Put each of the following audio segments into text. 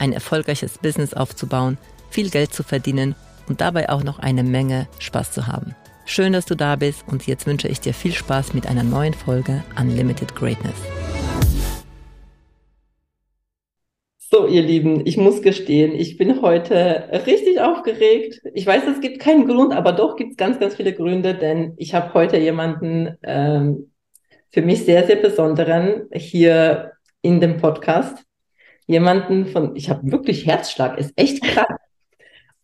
ein erfolgreiches Business aufzubauen, viel Geld zu verdienen und dabei auch noch eine Menge Spaß zu haben. Schön, dass du da bist und jetzt wünsche ich dir viel Spaß mit einer neuen Folge Unlimited Greatness. So, ihr Lieben, ich muss gestehen, ich bin heute richtig aufgeregt. Ich weiß, es gibt keinen Grund, aber doch gibt es ganz, ganz viele Gründe, denn ich habe heute jemanden ähm, für mich sehr, sehr besonderen hier in dem Podcast. Jemanden von, ich habe wirklich Herzschlag, ist echt krass.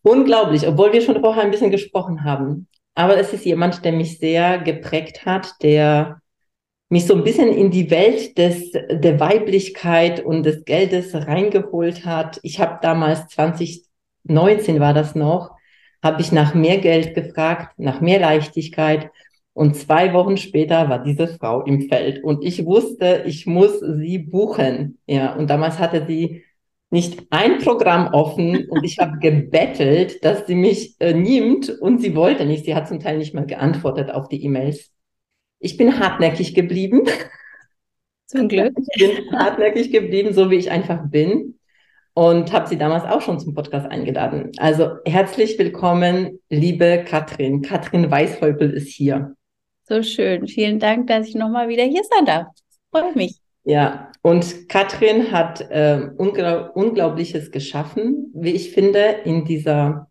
Unglaublich, obwohl wir schon vorher ein bisschen gesprochen haben. Aber es ist jemand, der mich sehr geprägt hat, der mich so ein bisschen in die Welt des, der Weiblichkeit und des Geldes reingeholt hat. Ich habe damals 2019 war das noch, habe ich nach mehr Geld gefragt, nach mehr Leichtigkeit. Und zwei Wochen später war diese Frau im Feld und ich wusste, ich muss sie buchen. Ja, und damals hatte sie nicht ein Programm offen und ich habe gebettelt, dass sie mich äh, nimmt und sie wollte nicht. Sie hat zum Teil nicht mal geantwortet auf die E-Mails. Ich bin hartnäckig geblieben. Zum Glück. Ich bin hartnäckig geblieben, so wie ich einfach bin. Und habe sie damals auch schon zum Podcast eingeladen. Also herzlich willkommen, liebe Katrin. Katrin Weißhäupel ist hier. So schön. Vielen Dank, dass ich nochmal wieder hier sein darf. Freut mich. Ja, und Katrin hat äh, unglaub Unglaubliches geschaffen, wie ich finde, in dieser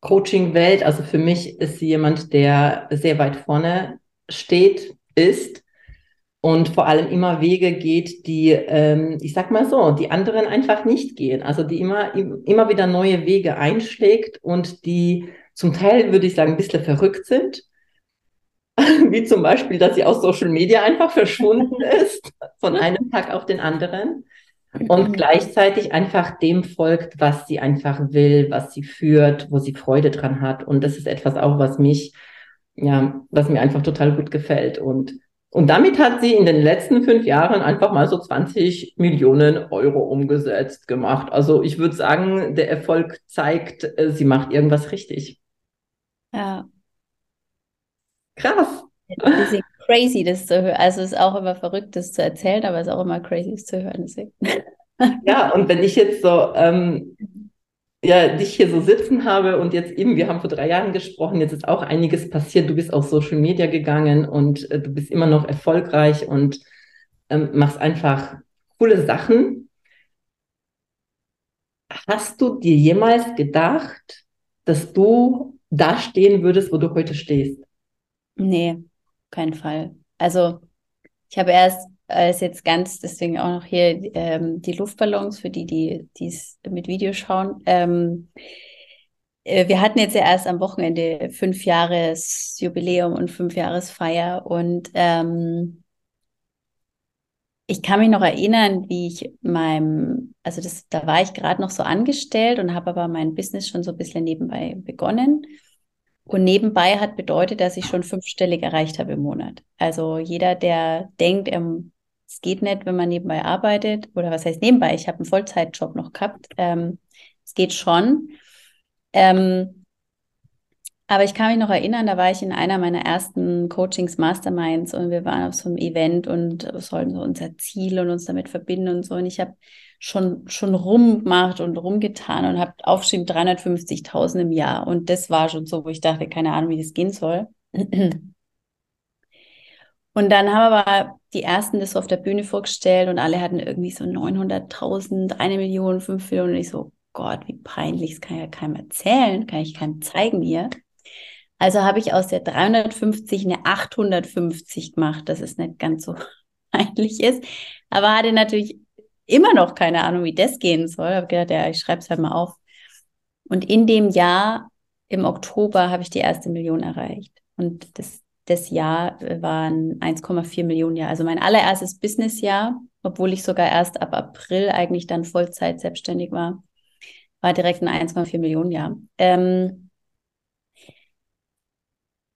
Coaching-Welt. Also für mich ist sie jemand, der sehr weit vorne steht, ist und vor allem immer Wege geht, die, ähm, ich sag mal so, die anderen einfach nicht gehen. Also die immer, immer wieder neue Wege einschlägt und die zum Teil, würde ich sagen, ein bisschen verrückt sind. Wie zum Beispiel, dass sie aus Social Media einfach verschwunden ist, von einem Tag auf den anderen. Und gleichzeitig einfach dem folgt, was sie einfach will, was sie führt, wo sie Freude dran hat. Und das ist etwas auch, was mich ja, was mir einfach total gut gefällt. Und, und damit hat sie in den letzten fünf Jahren einfach mal so 20 Millionen Euro umgesetzt gemacht. Also ich würde sagen, der Erfolg zeigt, äh, sie macht irgendwas richtig. Ja. Krass. Bisschen crazy, das zu hören. Also es ist auch immer verrückt, das zu erzählen, aber es ist auch immer crazy, das zu hören. Deswegen. Ja, und wenn ich jetzt so ähm, ja, dich hier so sitzen habe und jetzt eben, wir haben vor drei Jahren gesprochen, jetzt ist auch einiges passiert. Du bist auf Social Media gegangen und äh, du bist immer noch erfolgreich und ähm, machst einfach coole Sachen. Hast du dir jemals gedacht, dass du da stehen würdest, wo du heute stehst? Nee, kein Fall. Also ich habe erst ist jetzt ganz, deswegen auch noch hier ähm, die Luftballons für die, die es mit Video schauen. Ähm, äh, wir hatten jetzt ja erst am Wochenende fünf Jahres Jubiläum und fünf Jahresfeier und ähm, ich kann mich noch erinnern, wie ich meinem, also das, da war ich gerade noch so angestellt und habe aber mein Business schon so ein bisschen nebenbei begonnen. Und nebenbei hat bedeutet, dass ich schon fünfstellig erreicht habe im Monat. Also jeder, der denkt, er es geht nicht, wenn man nebenbei arbeitet. Oder was heißt nebenbei? Ich habe einen Vollzeitjob noch gehabt. Ähm, es geht schon. Ähm, aber ich kann mich noch erinnern, da war ich in einer meiner ersten Coachings, Masterminds und wir waren auf so einem Event und sollten so unser Ziel und uns damit verbinden und so. Und ich habe schon, schon rumgemacht und rumgetan und habe aufgeschrieben 350.000 im Jahr. Und das war schon so, wo ich dachte, keine Ahnung, wie das gehen soll. Und dann haben aber die ersten das so auf der Bühne vorgestellt und alle hatten irgendwie so 900.000, eine Million, fünf Millionen. Und ich so, Gott, wie peinlich, das kann ja keinem erzählen, kann ich keinem zeigen hier. Also habe ich aus der 350 eine 850 gemacht, dass es nicht ganz so peinlich ist. Aber hatte natürlich immer noch keine Ahnung, wie das gehen soll. Habe gedacht, ja, ich schreibe es halt mal auf. Und in dem Jahr, im Oktober, habe ich die erste Million erreicht. Und das das Jahr äh, waren 1,4 Millionen Jahr. Also mein allererstes Businessjahr, obwohl ich sogar erst ab April eigentlich dann Vollzeit selbstständig war. war direkt ein 1,4 Millionen Jahr. Ähm,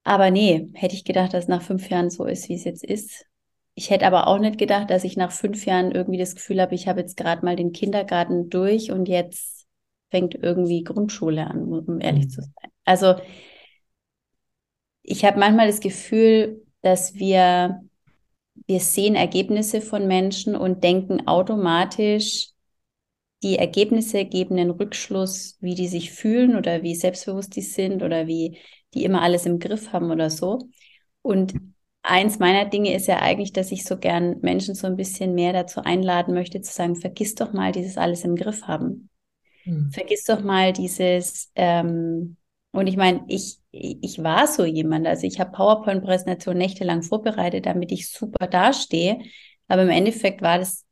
aber nee, hätte ich gedacht, dass nach fünf Jahren so ist, wie es jetzt ist. Ich hätte aber auch nicht gedacht, dass ich nach fünf Jahren irgendwie das Gefühl habe, ich habe jetzt gerade mal den Kindergarten durch und jetzt fängt irgendwie Grundschule an, um ehrlich mhm. zu sein. Also ich habe manchmal das Gefühl, dass wir, wir sehen Ergebnisse von Menschen und denken automatisch, die Ergebnisse geben einen Rückschluss, wie die sich fühlen oder wie selbstbewusst die sind oder wie die immer alles im Griff haben oder so. Und eins meiner Dinge ist ja eigentlich, dass ich so gern Menschen so ein bisschen mehr dazu einladen möchte, zu sagen, vergiss doch mal dieses alles im Griff haben. Hm. Vergiss doch mal dieses, ähm, und ich meine, ich, ich war so jemand. Also ich habe PowerPoint-Präsentationen nächtelang vorbereitet, damit ich super dastehe. Aber im Endeffekt war das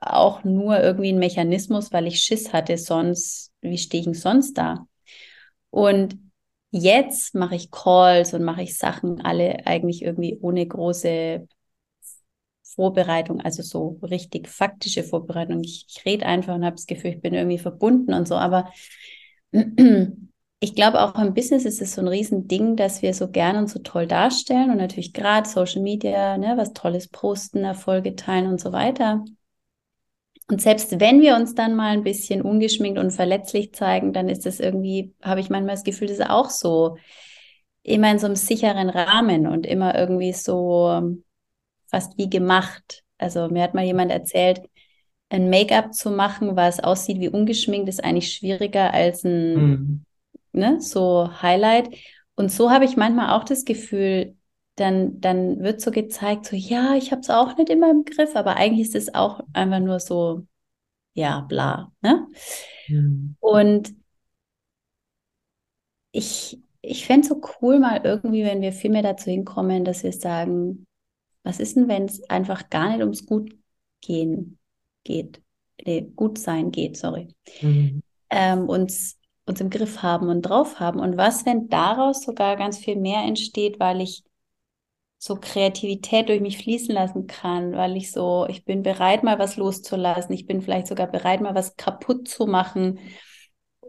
auch nur irgendwie ein Mechanismus, weil ich Schiss hatte, sonst, wie stehe ich sonst da? Und jetzt mache ich Calls und mache ich Sachen alle eigentlich irgendwie ohne große Vorbereitung, also so richtig faktische Vorbereitung. Ich, ich rede einfach und habe das Gefühl, ich bin irgendwie verbunden und so. Aber ich glaube, auch im Business ist es so ein Riesending, dass wir so gern und so toll darstellen und natürlich gerade Social Media, ne, was Tolles posten, Erfolge teilen und so weiter. Und selbst wenn wir uns dann mal ein bisschen ungeschminkt und verletzlich zeigen, dann ist das irgendwie, habe ich manchmal das Gefühl, das ist auch so immer in so einem sicheren Rahmen und immer irgendwie so fast wie gemacht. Also mir hat mal jemand erzählt, ein Make-up zu machen, was aussieht wie ungeschminkt, ist eigentlich schwieriger als ein mhm. ne, so Highlight. Und so habe ich manchmal auch das Gefühl, dann, dann wird so gezeigt, so ja, ich habe es auch nicht immer im Griff, aber eigentlich ist es auch einfach nur so, ja, bla. Ne? Mhm. Und ich, ich fände es so cool, mal irgendwie, wenn wir viel mehr dazu hinkommen, dass wir sagen, was ist denn, wenn es einfach gar nicht ums Gut gehen geht, nee, gut sein geht, sorry, mhm. ähm, uns, uns im Griff haben und drauf haben. Und was, wenn daraus sogar ganz viel mehr entsteht, weil ich so Kreativität durch mich fließen lassen kann, weil ich so, ich bin bereit, mal was loszulassen. Ich bin vielleicht sogar bereit, mal was kaputt zu machen,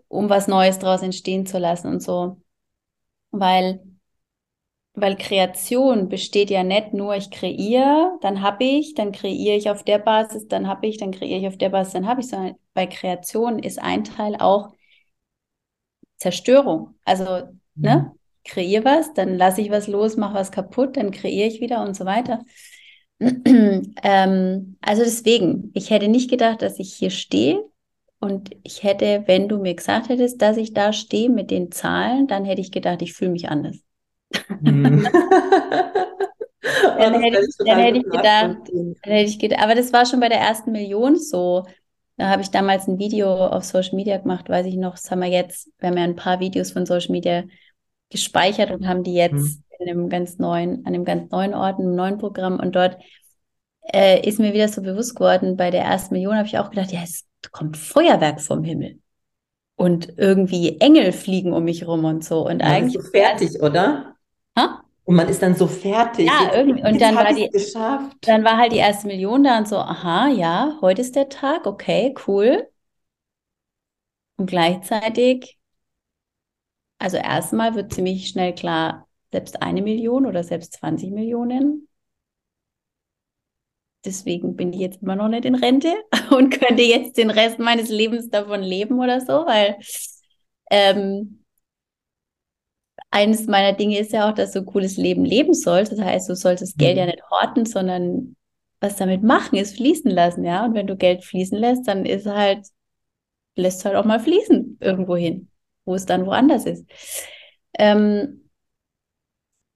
um was Neues daraus entstehen zu lassen und so. Weil, weil Kreation besteht ja nicht nur, ich kreiere, dann habe ich, dann kreiere ich auf der Basis, dann habe ich, dann kreiere ich auf der Basis, dann habe ich, sondern bei Kreation ist ein Teil auch Zerstörung. Also, ne? mhm. ne? Kreiere was, dann lasse ich was los, mache was kaputt, dann kreiere ich wieder und so weiter. ähm, also deswegen, ich hätte nicht gedacht, dass ich hier stehe. Und ich hätte, wenn du mir gesagt hättest, dass ich da stehe mit den Zahlen, dann hätte ich gedacht, ich fühle mich anders. Dann, hätte ich, dann hätte ich gedacht, dann hätte ich gedacht, aber das war schon bei der ersten Million so. Da habe ich damals ein Video auf Social Media gemacht, weiß ich noch, das haben wir jetzt, wir haben ja ein paar Videos von Social Media gespeichert und haben die jetzt mhm. in einem ganz neuen, an einem ganz neuen Ort, einem neuen Programm. Und dort äh, ist mir wieder so bewusst geworden, bei der ersten Million habe ich auch gedacht, ja, es kommt Feuerwerk vom Himmel. Und irgendwie Engel fliegen um mich rum und so. Und man eigentlich. Ist so fertig, oder? Ha? Und man ist dann so fertig. Ja, irgendwie. Und dann war, die, geschafft. dann war halt die erste Million da und so, aha, ja, heute ist der Tag, okay, cool. Und gleichzeitig also erstmal wird ziemlich schnell klar, selbst eine Million oder selbst 20 Millionen. Deswegen bin ich jetzt immer noch nicht in Rente und könnte jetzt den Rest meines Lebens davon leben oder so, weil ähm, eines meiner Dinge ist ja auch, dass du ein cooles Leben leben sollst. Das heißt, du sollst das Geld ja mhm. nicht horten, sondern was damit machen, ist fließen lassen, ja. Und wenn du Geld fließen lässt, dann ist halt, lässt halt auch mal fließen irgendwo hin wo es dann woanders ist. Ähm,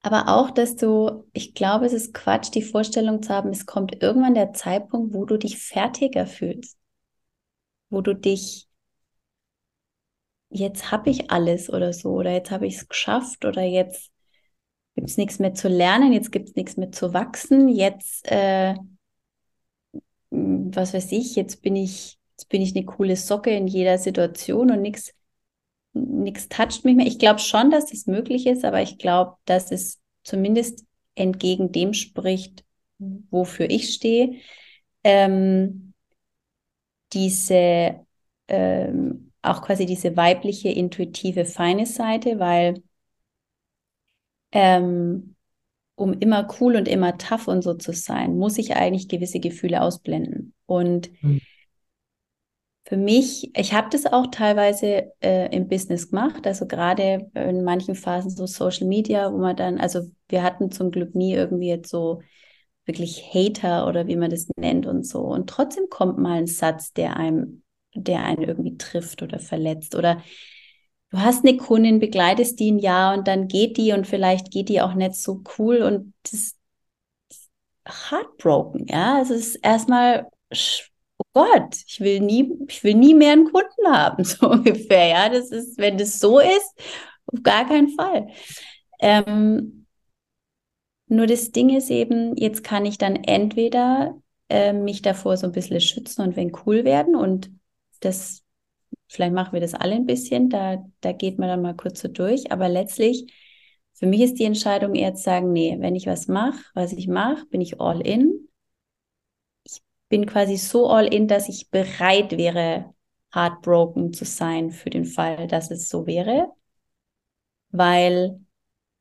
aber auch, dass du, ich glaube, es ist Quatsch, die Vorstellung zu haben, es kommt irgendwann der Zeitpunkt, wo du dich fertiger fühlst, wo du dich, jetzt habe ich alles oder so, oder jetzt habe ich es geschafft, oder jetzt gibt es nichts mehr zu lernen, jetzt gibt es nichts mehr zu wachsen, jetzt, äh, was weiß ich, jetzt bin ich, jetzt bin ich eine coole Socke in jeder Situation und nichts nichts toucht mich mehr. Ich glaube schon, dass das möglich ist, aber ich glaube, dass es zumindest entgegen dem spricht, wofür ich stehe. Ähm, diese ähm, auch quasi diese weibliche, intuitive, feine Seite, weil ähm, um immer cool und immer tough und so zu sein, muss ich eigentlich gewisse Gefühle ausblenden. Und mhm. Für mich, ich habe das auch teilweise äh, im Business gemacht, also gerade in manchen Phasen so Social Media, wo man dann, also wir hatten zum Glück nie irgendwie jetzt so wirklich Hater oder wie man das nennt und so. Und trotzdem kommt mal ein Satz, der einem, der einen irgendwie trifft oder verletzt oder du hast eine Kundin, begleitest die ein Jahr und dann geht die und vielleicht geht die auch nicht so cool und das ist heartbroken, ja. Also es ist erstmal, oh Gott, ich will nie, ich will nie mehr einen Kunden haben, so ungefähr, ja. Das ist, wenn das so ist, auf gar keinen Fall. Ähm, nur das Ding ist eben, jetzt kann ich dann entweder äh, mich davor so ein bisschen schützen und wenn cool werden und das Vielleicht machen wir das alle ein bisschen, da, da geht man dann mal kurz so durch. Aber letztlich, für mich ist die Entscheidung eher zu sagen, nee, wenn ich was mache, was ich mache, bin ich all in. Bin quasi so all in, dass ich bereit wäre, heartbroken zu sein für den Fall, dass es so wäre. Weil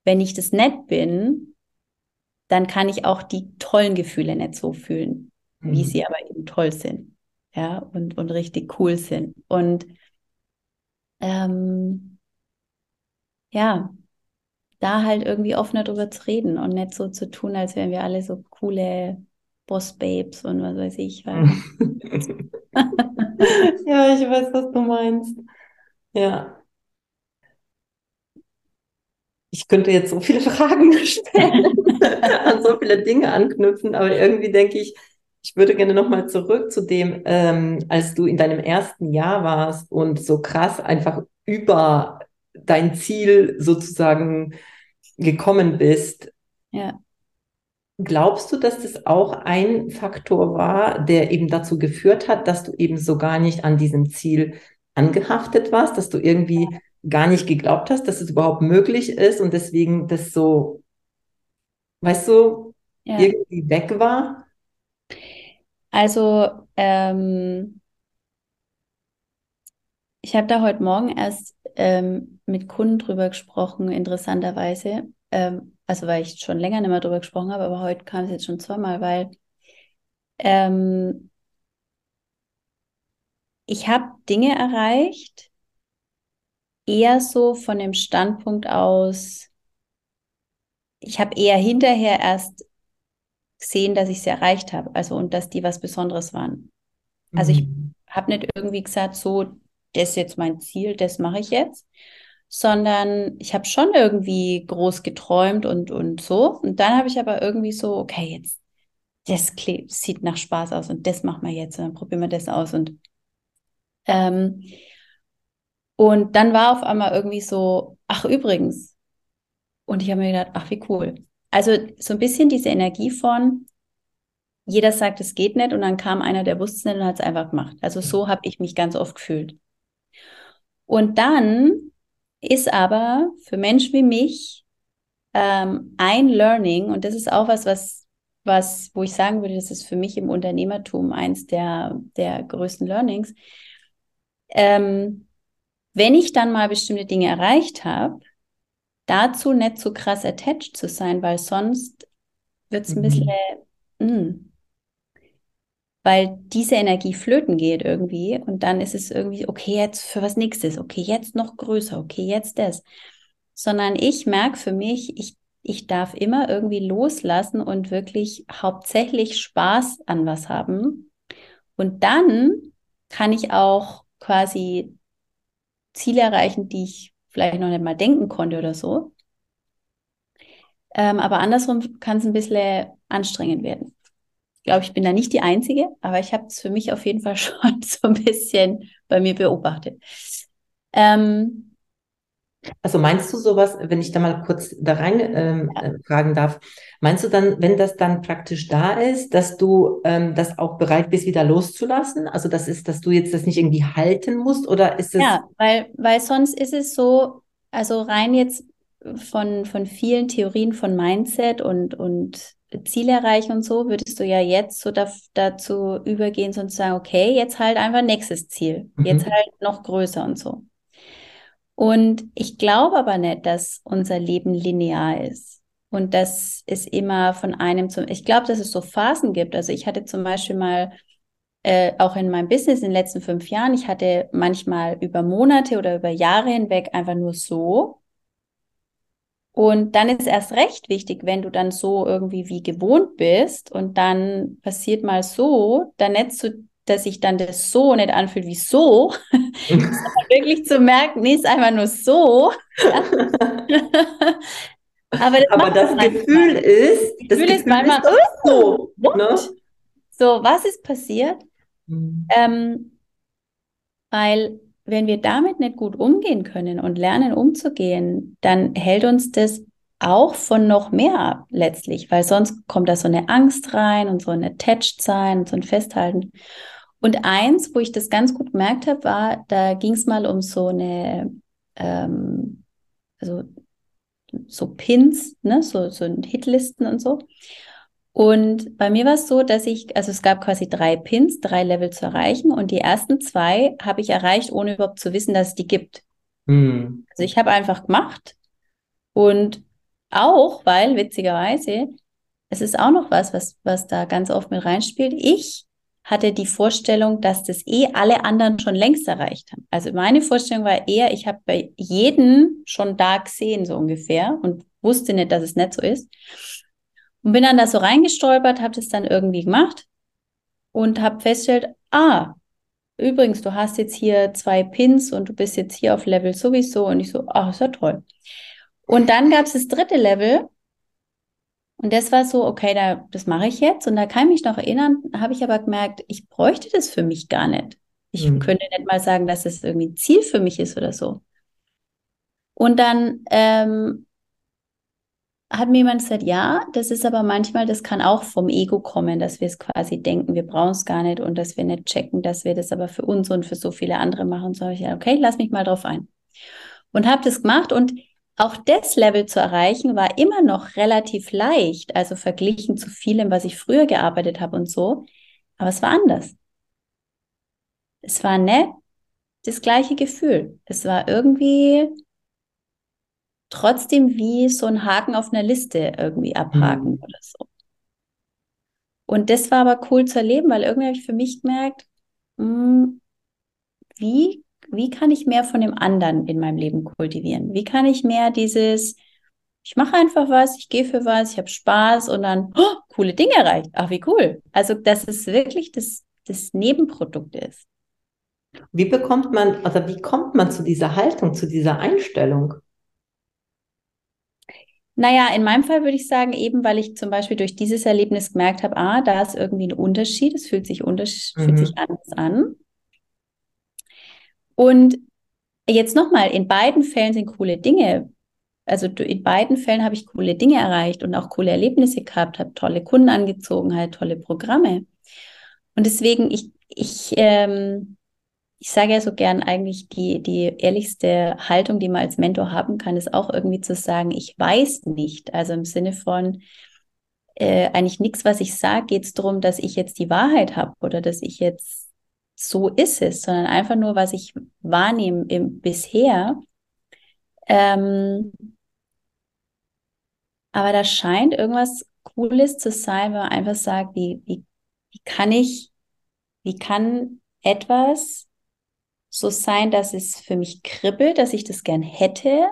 wenn ich das nett bin, dann kann ich auch die tollen Gefühle nicht so fühlen, mhm. wie sie aber eben toll sind. Ja, und, und richtig cool sind. Und ähm, ja, da halt irgendwie offener drüber zu reden und nicht so zu tun, als wären wir alle so coole Boss-Babes und was weiß ich. ja, ich weiß, was du meinst. Ja. Ich könnte jetzt so viele Fragen stellen, an so viele Dinge anknüpfen, aber irgendwie denke ich, ich würde gerne nochmal zurück zu dem, ähm, als du in deinem ersten Jahr warst und so krass einfach über dein Ziel sozusagen gekommen bist. Ja. Glaubst du, dass das auch ein Faktor war, der eben dazu geführt hat, dass du eben so gar nicht an diesem Ziel angehaftet warst, dass du irgendwie gar nicht geglaubt hast, dass es überhaupt möglich ist und deswegen das so, weißt du, ja. irgendwie weg war? Also, ähm, ich habe da heute Morgen erst ähm, mit Kunden drüber gesprochen, interessanterweise. Ähm, also, weil ich schon länger nicht mehr drüber gesprochen habe, aber heute kam es jetzt schon zweimal, weil ähm, ich habe Dinge erreicht, eher so von dem Standpunkt aus, ich habe eher hinterher erst gesehen, dass ich sie erreicht habe. Also und dass die was Besonderes waren. Also ich mhm. habe nicht irgendwie gesagt, so, das ist jetzt mein Ziel, das mache ich jetzt, sondern ich habe schon irgendwie groß geträumt und, und so. Und dann habe ich aber irgendwie so, okay, jetzt, das sieht nach Spaß aus und das machen wir jetzt und dann probieren wir das aus. Und, ähm, und dann war auf einmal irgendwie so, ach übrigens. Und ich habe mir gedacht, ach wie cool. Also so ein bisschen diese Energie von, jeder sagt, es geht nicht und dann kam einer, der wusste es nicht und hat es einfach gemacht. Also so habe ich mich ganz oft gefühlt. Und dann ist aber für Menschen wie mich ähm, ein Learning, und das ist auch was, was, was, wo ich sagen würde, das ist für mich im Unternehmertum eins der, der größten Learnings. Ähm, wenn ich dann mal bestimmte Dinge erreicht habe, dazu nicht so krass attached zu sein, weil sonst wird es ein mhm. bisschen, mh, mm, weil diese Energie flöten geht irgendwie und dann ist es irgendwie, okay, jetzt für was nächstes, okay, jetzt noch größer, okay, jetzt das. Sondern ich merke für mich, ich, ich darf immer irgendwie loslassen und wirklich hauptsächlich Spaß an was haben. Und dann kann ich auch quasi Ziele erreichen, die ich vielleicht noch nicht mal denken konnte oder so. Ähm, aber andersrum kann es ein bisschen anstrengend werden. Ich glaube, ich bin da nicht die Einzige, aber ich habe es für mich auf jeden Fall schon so ein bisschen bei mir beobachtet. Ähm, also meinst du sowas, wenn ich da mal kurz da rein ähm, ja. Äh, fragen darf, meinst du dann, wenn das dann praktisch da ist, dass du ähm, das auch bereit bist, wieder loszulassen? Also das ist, dass du jetzt das nicht irgendwie halten musst oder ist es? Ja, weil, weil sonst ist es so, also rein jetzt von, von vielen Theorien von Mindset und, und Ziele erreichen und so, würdest du ja jetzt so da, dazu übergehen, und sagen, okay, jetzt halt einfach nächstes Ziel. Mhm. Jetzt halt noch größer und so. Und ich glaube aber nicht, dass unser Leben linear ist und dass es immer von einem zum, ich glaube, dass es so Phasen gibt. Also ich hatte zum Beispiel mal äh, auch in meinem Business in den letzten fünf Jahren, ich hatte manchmal über Monate oder über Jahre hinweg einfach nur so. Und dann ist erst recht wichtig, wenn du dann so irgendwie wie gewohnt bist und dann passiert mal so, dann nicht so, dass sich dann das so nicht anfühlt wie so, wirklich zu merken, nee, ist einfach nur so. Aber das, Aber das Gefühl ist, das Gefühl, ist manchmal ist so. Ne? So, was ist passiert? Mhm. Ähm, weil wenn wir damit nicht gut umgehen können und lernen umzugehen, dann hält uns das auch von noch mehr ab letztlich, weil sonst kommt da so eine Angst rein und so ein Attached sein und so ein Festhalten. Und eins, wo ich das ganz gut gemerkt habe, war, da ging es mal um so eine, ähm, also so Pins, ne, so, so Hitlisten und so. Und bei mir war es so, dass ich, also es gab quasi drei Pins, drei Level zu erreichen und die ersten zwei habe ich erreicht, ohne überhaupt zu wissen, dass es die gibt. Mhm. Also ich habe einfach gemacht und auch, weil witzigerweise, es ist auch noch was, was, was da ganz oft mit reinspielt. Ich hatte die Vorstellung, dass das eh alle anderen schon längst erreicht haben. Also meine Vorstellung war eher, ich habe bei jedem schon da gesehen, so ungefähr, und wusste nicht, dass es nicht so ist. Und bin dann da so reingestolpert, habe das dann irgendwie gemacht und habe festgestellt, ah, übrigens, du hast jetzt hier zwei Pins und du bist jetzt hier auf Level sowieso. Und ich so, ach, ist ja toll. Und dann gab es das dritte Level. Und das war so, okay, da, das mache ich jetzt. Und da kann ich mich noch erinnern, habe ich aber gemerkt, ich bräuchte das für mich gar nicht. Ich mhm. könnte nicht mal sagen, dass es das irgendwie ein Ziel für mich ist oder so. Und dann ähm, hat mir jemand gesagt, ja, das ist aber manchmal, das kann auch vom Ego kommen, dass wir es quasi denken, wir brauchen es gar nicht und dass wir nicht checken, dass wir das aber für uns und für so viele andere machen. So habe ich ja, okay, lass mich mal drauf ein. Und habe das gemacht und auch das Level zu erreichen war immer noch relativ leicht, also verglichen zu vielem, was ich früher gearbeitet habe und so. Aber es war anders. Es war nicht das gleiche Gefühl. Es war irgendwie trotzdem wie so ein Haken auf einer Liste irgendwie abhaken mhm. oder so. Und das war aber cool zu erleben, weil irgendwie habe ich für mich gemerkt, mh, hm, wie, wie kann ich mehr von dem anderen in meinem Leben kultivieren? Wie kann ich mehr dieses, ich mache einfach was, ich gehe für was, ich habe Spaß und dann, oh, coole Dinge erreicht. Ach, wie cool. Also, dass es wirklich das, das Nebenprodukt ist. Wie bekommt man, oder wie kommt man zu dieser Haltung, zu dieser Einstellung? Naja, in meinem Fall würde ich sagen, eben weil ich zum Beispiel durch dieses Erlebnis gemerkt habe, ah, da ist irgendwie ein Unterschied, es fühlt sich, mhm. fühlt sich anders an. Und jetzt nochmal, in beiden Fällen sind coole Dinge. Also in beiden Fällen habe ich coole Dinge erreicht und auch coole Erlebnisse gehabt, habe tolle Kunden angezogen, halt tolle Programme. Und deswegen, ich, ich ähm, ich sage ja so gern eigentlich die, die ehrlichste Haltung, die man als Mentor haben kann, ist auch irgendwie zu sagen, ich weiß nicht. Also im Sinne von äh, eigentlich nichts, was ich sage, geht es darum, dass ich jetzt die Wahrheit habe oder dass ich jetzt so ist es, sondern einfach nur, was ich wahrnehme im, bisher. Ähm, aber da scheint irgendwas Cooles zu sein, wenn man einfach sagt, wie, wie, wie kann ich, wie kann etwas so sein, dass es für mich kribbelt, dass ich das gern hätte.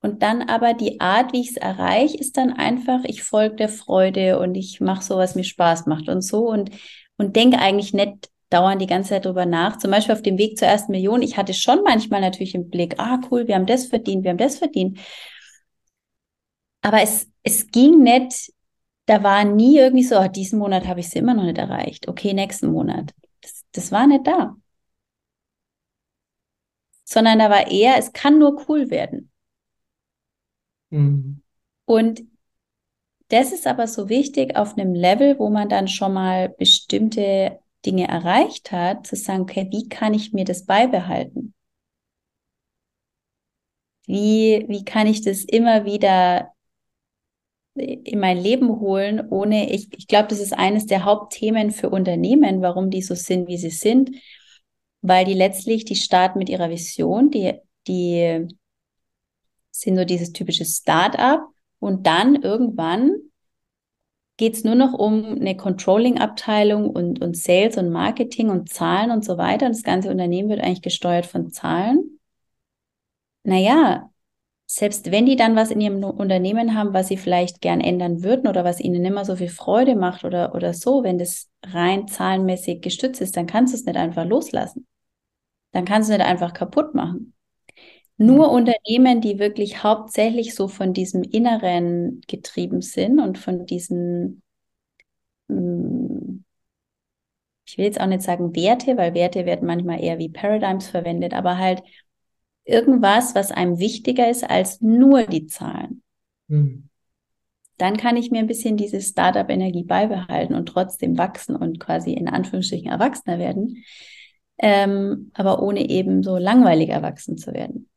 Und dann aber die Art, wie ich es erreiche, ist dann einfach, ich folge der Freude und ich mache so, was mir Spaß macht und so und, und denke eigentlich nicht dauernd die ganze Zeit drüber nach. Zum Beispiel auf dem Weg zur ersten Million, ich hatte schon manchmal natürlich im Blick, ah cool, wir haben das verdient, wir haben das verdient. Aber es, es ging nicht, da war nie irgendwie so, oh, diesen Monat habe ich es immer noch nicht erreicht. Okay, nächsten Monat. Das, das war nicht da sondern da war eher, es kann nur cool werden. Mhm. Und das ist aber so wichtig auf einem Level, wo man dann schon mal bestimmte Dinge erreicht hat, zu sagen, okay, wie kann ich mir das beibehalten? Wie, wie kann ich das immer wieder in mein Leben holen, ohne, ich, ich glaube, das ist eines der Hauptthemen für Unternehmen, warum die so sind, wie sie sind, weil die letztlich, die starten mit ihrer Vision, die, die sind so dieses typische Start-up und dann irgendwann geht es nur noch um eine Controlling-Abteilung und, und Sales und Marketing und Zahlen und so weiter. Und das ganze Unternehmen wird eigentlich gesteuert von Zahlen. Naja, selbst wenn die dann was in ihrem Unternehmen haben, was sie vielleicht gern ändern würden oder was ihnen immer so viel Freude macht oder, oder so, wenn das rein zahlenmäßig gestützt ist, dann kannst du es nicht einfach loslassen. Dann kannst du nicht einfach kaputt machen. Nur mhm. Unternehmen, die wirklich hauptsächlich so von diesem Inneren getrieben sind und von diesen, hm, ich will jetzt auch nicht sagen Werte, weil Werte werden manchmal eher wie Paradigms verwendet, aber halt irgendwas, was einem wichtiger ist als nur die Zahlen. Mhm. Dann kann ich mir ein bisschen diese Startup-Energie beibehalten und trotzdem wachsen und quasi in Anführungsstrichen Erwachsener werden, ähm, aber ohne eben so langweilig erwachsen zu werden.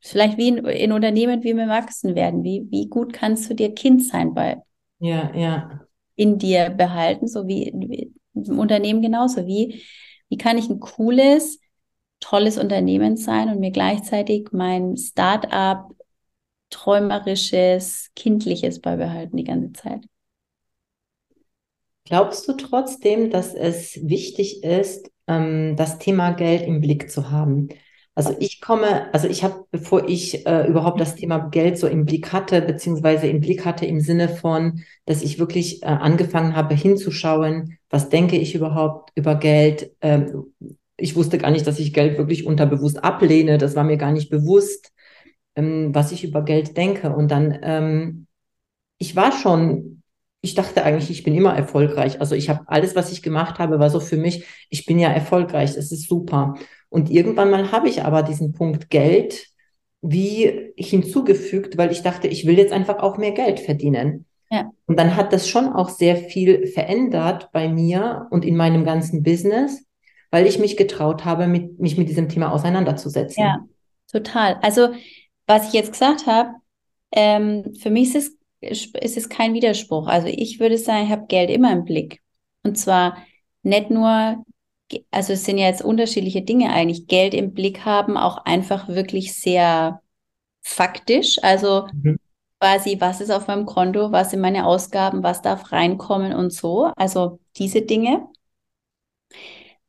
Vielleicht wie in, in Unternehmen, wie wir erwachsen werden. Wie, wie gut kannst du dir Kind sein bei ja, ja. in dir behalten, so wie, wie im Unternehmen genauso. Wie, wie kann ich ein cooles, tolles Unternehmen sein und mir gleichzeitig mein Start-up, träumerisches, kindliches beibehalten die ganze Zeit. Glaubst du trotzdem, dass es wichtig ist, ähm, das Thema Geld im Blick zu haben? Also ich komme, also ich habe, bevor ich äh, überhaupt das Thema Geld so im Blick hatte, beziehungsweise im Blick hatte im Sinne von, dass ich wirklich äh, angefangen habe hinzuschauen, was denke ich überhaupt über Geld, ähm, ich wusste gar nicht, dass ich Geld wirklich unterbewusst ablehne. Das war mir gar nicht bewusst, ähm, was ich über Geld denke. Und dann, ähm, ich war schon, ich dachte eigentlich, ich bin immer erfolgreich. Also ich habe alles, was ich gemacht habe, war so für mich, ich bin ja erfolgreich, das ist super. Und irgendwann mal habe ich aber diesen Punkt Geld wie hinzugefügt, weil ich dachte, ich will jetzt einfach auch mehr Geld verdienen. Ja. Und dann hat das schon auch sehr viel verändert bei mir und in meinem ganzen Business weil ich mich getraut habe, mit, mich mit diesem Thema auseinanderzusetzen. Ja, total. Also, was ich jetzt gesagt habe, ähm, für mich ist es, ist es kein Widerspruch. Also, ich würde sagen, ich habe Geld immer im Blick. Und zwar nicht nur, also es sind ja jetzt unterschiedliche Dinge eigentlich. Geld im Blick haben, auch einfach wirklich sehr faktisch. Also, mhm quasi, was ist auf meinem Konto, was sind meine Ausgaben, was darf reinkommen und so. Also diese Dinge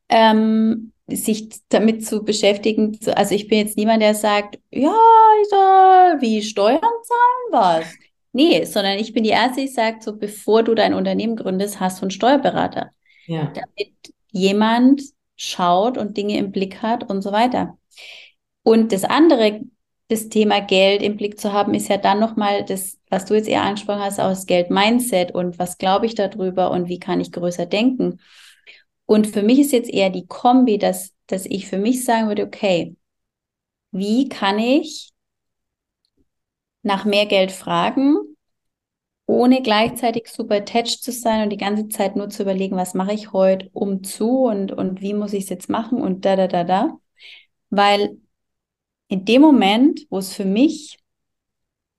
ähm, sich damit zu beschäftigen. Also ich bin jetzt niemand, der sagt, ja, ich soll wie Steuern zahlen, was? Nee, sondern ich bin die Erste, die sagt, so bevor du dein Unternehmen gründest, hast du einen Steuerberater. Ja. Damit jemand schaut und Dinge im Blick hat und so weiter. Und das andere, das Thema Geld im Blick zu haben, ist ja dann nochmal das, was du jetzt eher angesprochen hast, aus Geld-Mindset und was glaube ich darüber und wie kann ich größer denken. Und für mich ist jetzt eher die Kombi, dass, dass ich für mich sagen würde, okay, wie kann ich nach mehr Geld fragen, ohne gleichzeitig super attached zu sein und die ganze Zeit nur zu überlegen, was mache ich heute um zu und, und wie muss ich es jetzt machen und da, da, da, da. Weil in dem Moment, wo es für mich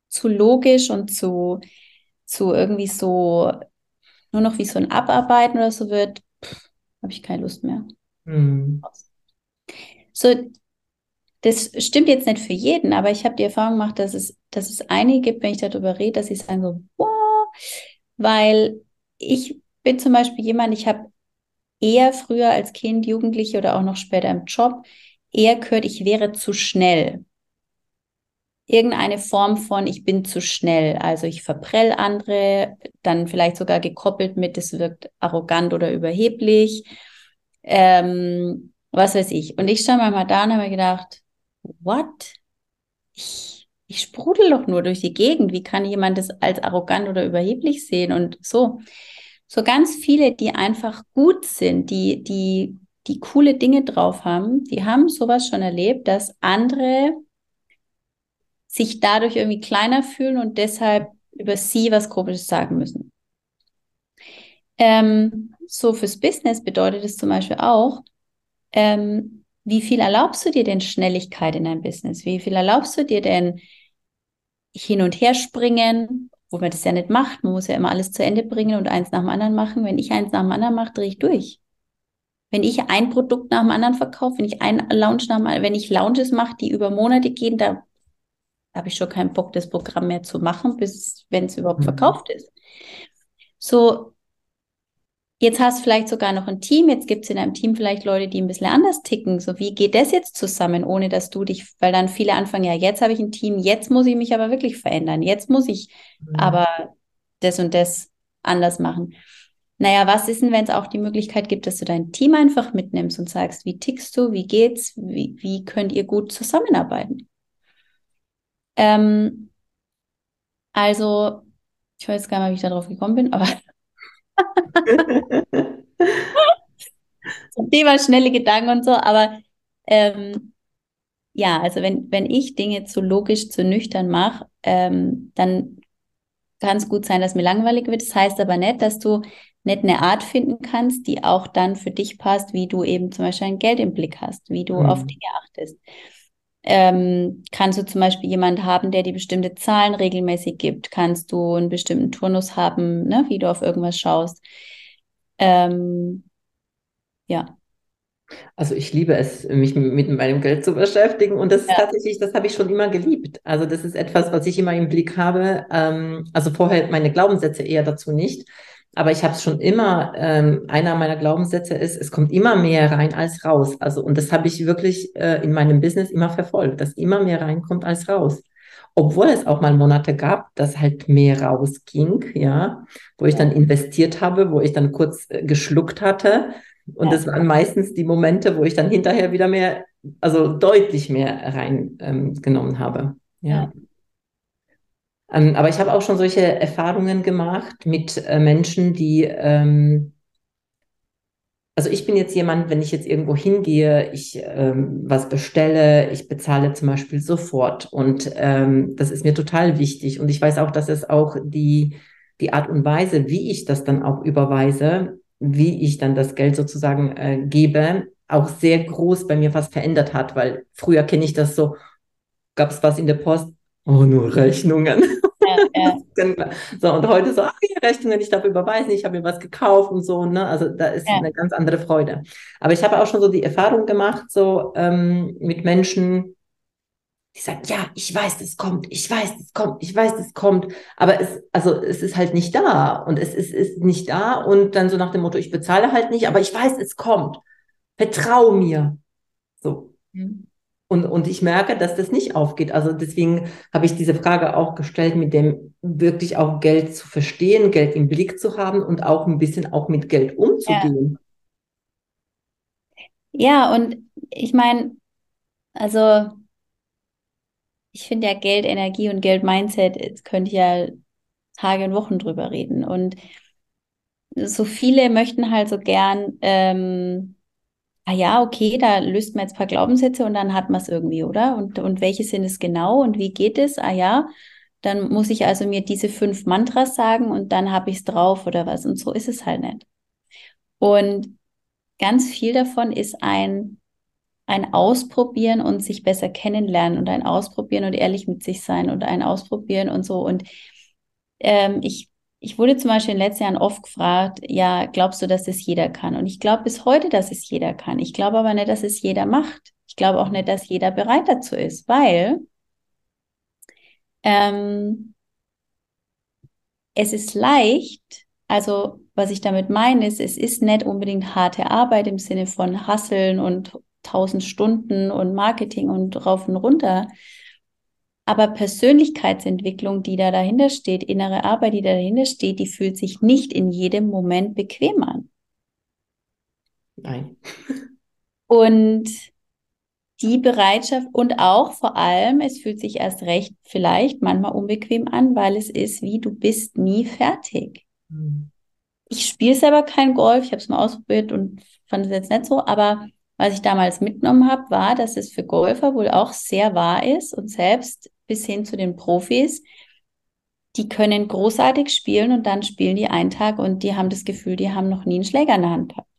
zu logisch und zu, zu irgendwie so nur noch wie so ein Abarbeiten oder so wird, habe ich keine Lust mehr. Mhm. So, das stimmt jetzt nicht für jeden, aber ich habe die Erfahrung gemacht, dass es, dass es einige gibt, wenn ich darüber rede, dass sie sagen so, wow, weil ich bin zum Beispiel jemand, ich habe eher früher als Kind, Jugendliche oder auch noch später im Job eher gehört, ich wäre zu schnell. Irgendeine Form von, ich bin zu schnell. Also ich verprell andere, dann vielleicht sogar gekoppelt mit, es wirkt arrogant oder überheblich. Ähm, was weiß ich. Und ich stand manchmal da und habe mir gedacht, what? Ich, ich sprudel doch nur durch die Gegend. Wie kann jemand das als arrogant oder überheblich sehen? Und so. So ganz viele, die einfach gut sind, die, die, die coole Dinge drauf haben, die haben sowas schon erlebt, dass andere sich dadurch irgendwie kleiner fühlen und deshalb über sie was Komisches sagen müssen. Ähm, so fürs Business bedeutet es zum Beispiel auch, ähm, wie viel erlaubst du dir denn Schnelligkeit in deinem Business? Wie viel erlaubst du dir denn hin und her springen, wo man das ja nicht macht. Man muss ja immer alles zu Ende bringen und eins nach dem anderen machen. Wenn ich eins nach dem anderen mache, drehe ich durch. Wenn ich ein Produkt nach dem anderen verkaufe, wenn ich ein Launch nach dem anderen, wenn ich Launches mache, die über Monate gehen, da habe ich schon keinen Bock, das Programm mehr zu machen, bis wenn es überhaupt mhm. verkauft ist. So, Jetzt hast du vielleicht sogar noch ein Team, jetzt gibt es in einem Team vielleicht Leute, die ein bisschen anders ticken. So, wie geht das jetzt zusammen, ohne dass du dich, weil dann viele anfangen, ja, jetzt habe ich ein Team, jetzt muss ich mich aber wirklich verändern, jetzt muss ich mhm. aber das und das anders machen. Naja, was ist denn, wenn es auch die Möglichkeit gibt, dass du dein Team einfach mitnimmst und sagst, wie tickst du, wie geht's, wie, wie könnt ihr gut zusammenarbeiten? Ähm, also, ich weiß gar nicht, wie ich darauf gekommen bin, aber Zum Thema schnelle Gedanken und so, aber ähm, ja, also wenn, wenn ich Dinge zu logisch, zu nüchtern mache, ähm, dann kann es gut sein, dass mir langweilig wird. Das heißt aber nicht, dass du nicht eine Art finden kannst, die auch dann für dich passt, wie du eben zum Beispiel ein Geld im Blick hast, wie du mhm. auf Dinge achtest. Ähm, kannst du zum Beispiel jemanden haben, der dir bestimmte Zahlen regelmäßig gibt? Kannst du einen bestimmten Turnus haben, ne, wie du auf irgendwas schaust? Ähm, ja. Also ich liebe es, mich mit meinem Geld zu beschäftigen und das ist tatsächlich, das habe ich schon immer geliebt. Also das ist etwas, was ich immer im Blick habe. Ähm, also vorher meine Glaubenssätze eher dazu nicht. Aber ich habe es schon immer, ähm, einer meiner Glaubenssätze ist, es kommt immer mehr rein als raus. Also, und das habe ich wirklich äh, in meinem Business immer verfolgt, dass immer mehr reinkommt als raus. Obwohl es auch mal Monate gab, dass halt mehr rausging, ja, wo ich dann investiert habe, wo ich dann kurz äh, geschluckt hatte. Und ja. das waren meistens die Momente, wo ich dann hinterher wieder mehr, also deutlich mehr reingenommen ähm, habe. ja. ja. Ähm, aber ich habe auch schon solche Erfahrungen gemacht mit äh, Menschen, die, ähm, also ich bin jetzt jemand, wenn ich jetzt irgendwo hingehe, ich ähm, was bestelle, ich bezahle zum Beispiel sofort. Und ähm, das ist mir total wichtig. Und ich weiß auch, dass es auch die, die Art und Weise, wie ich das dann auch überweise, wie ich dann das Geld sozusagen äh, gebe, auch sehr groß bei mir was verändert hat, weil früher kenne ich das so, gab es was in der Post, oh, nur Rechnungen. Ja, ja. so, und heute so, ach, ja, Rechnungen, ich darf überweisen, ich habe mir was gekauft und so, ne? Also da ist ja. eine ganz andere Freude. Aber ich habe auch schon so die Erfahrung gemacht, so ähm, mit Menschen, die sagen, ja, ich weiß, es kommt, ich weiß, es kommt, ich weiß, es kommt, aber es, also es ist halt nicht da und es ist, ist nicht da und dann so nach dem Motto, ich bezahle halt nicht, aber ich weiß, es kommt. Vertrau mir. So. Mhm. Und, und ich merke, dass das nicht aufgeht. Also deswegen habe ich diese Frage auch gestellt, mit dem wirklich auch Geld zu verstehen, Geld im Blick zu haben und auch ein bisschen auch mit Geld umzugehen. Ja, ja und ich meine, also ich finde ja Geld, Energie und Geld Mindset, jetzt könnte ich ja Tage und Wochen drüber reden. Und so viele möchten halt so gern ähm, ah ja, okay, da löst man jetzt ein paar Glaubenssätze und dann hat man es irgendwie, oder? Und, und welche sind es genau und wie geht es? Ah ja, dann muss ich also mir diese fünf Mantras sagen und dann habe ich es drauf oder was. Und so ist es halt nicht. Und ganz viel davon ist ein, ein Ausprobieren und sich besser kennenlernen und ein Ausprobieren und ehrlich mit sich sein und ein Ausprobieren und so. Und ähm, ich ich wurde zum Beispiel in den letzten Jahren oft gefragt, ja, glaubst du, dass es jeder kann? Und ich glaube bis heute, dass es jeder kann. Ich glaube aber nicht, dass es jeder macht. Ich glaube auch nicht, dass jeder bereit dazu ist, weil ähm, es ist leicht, also was ich damit meine, ist, es ist nicht unbedingt harte Arbeit im Sinne von Hasseln und tausend Stunden und Marketing und rauf und runter, aber Persönlichkeitsentwicklung, die da dahinter steht, innere Arbeit, die da dahinter steht, die fühlt sich nicht in jedem Moment bequem an. Nein. Und die Bereitschaft und auch vor allem, es fühlt sich erst recht vielleicht manchmal unbequem an, weil es ist wie du bist nie fertig. Mhm. Ich spiele selber kein Golf, ich habe es mal ausprobiert und fand es jetzt nicht so, aber was ich damals mitgenommen habe, war, dass es für Golfer wohl auch sehr wahr ist und selbst bis hin zu den Profis, die können großartig spielen und dann spielen die einen Tag und die haben das Gefühl, die haben noch nie einen Schläger in der Hand gehabt.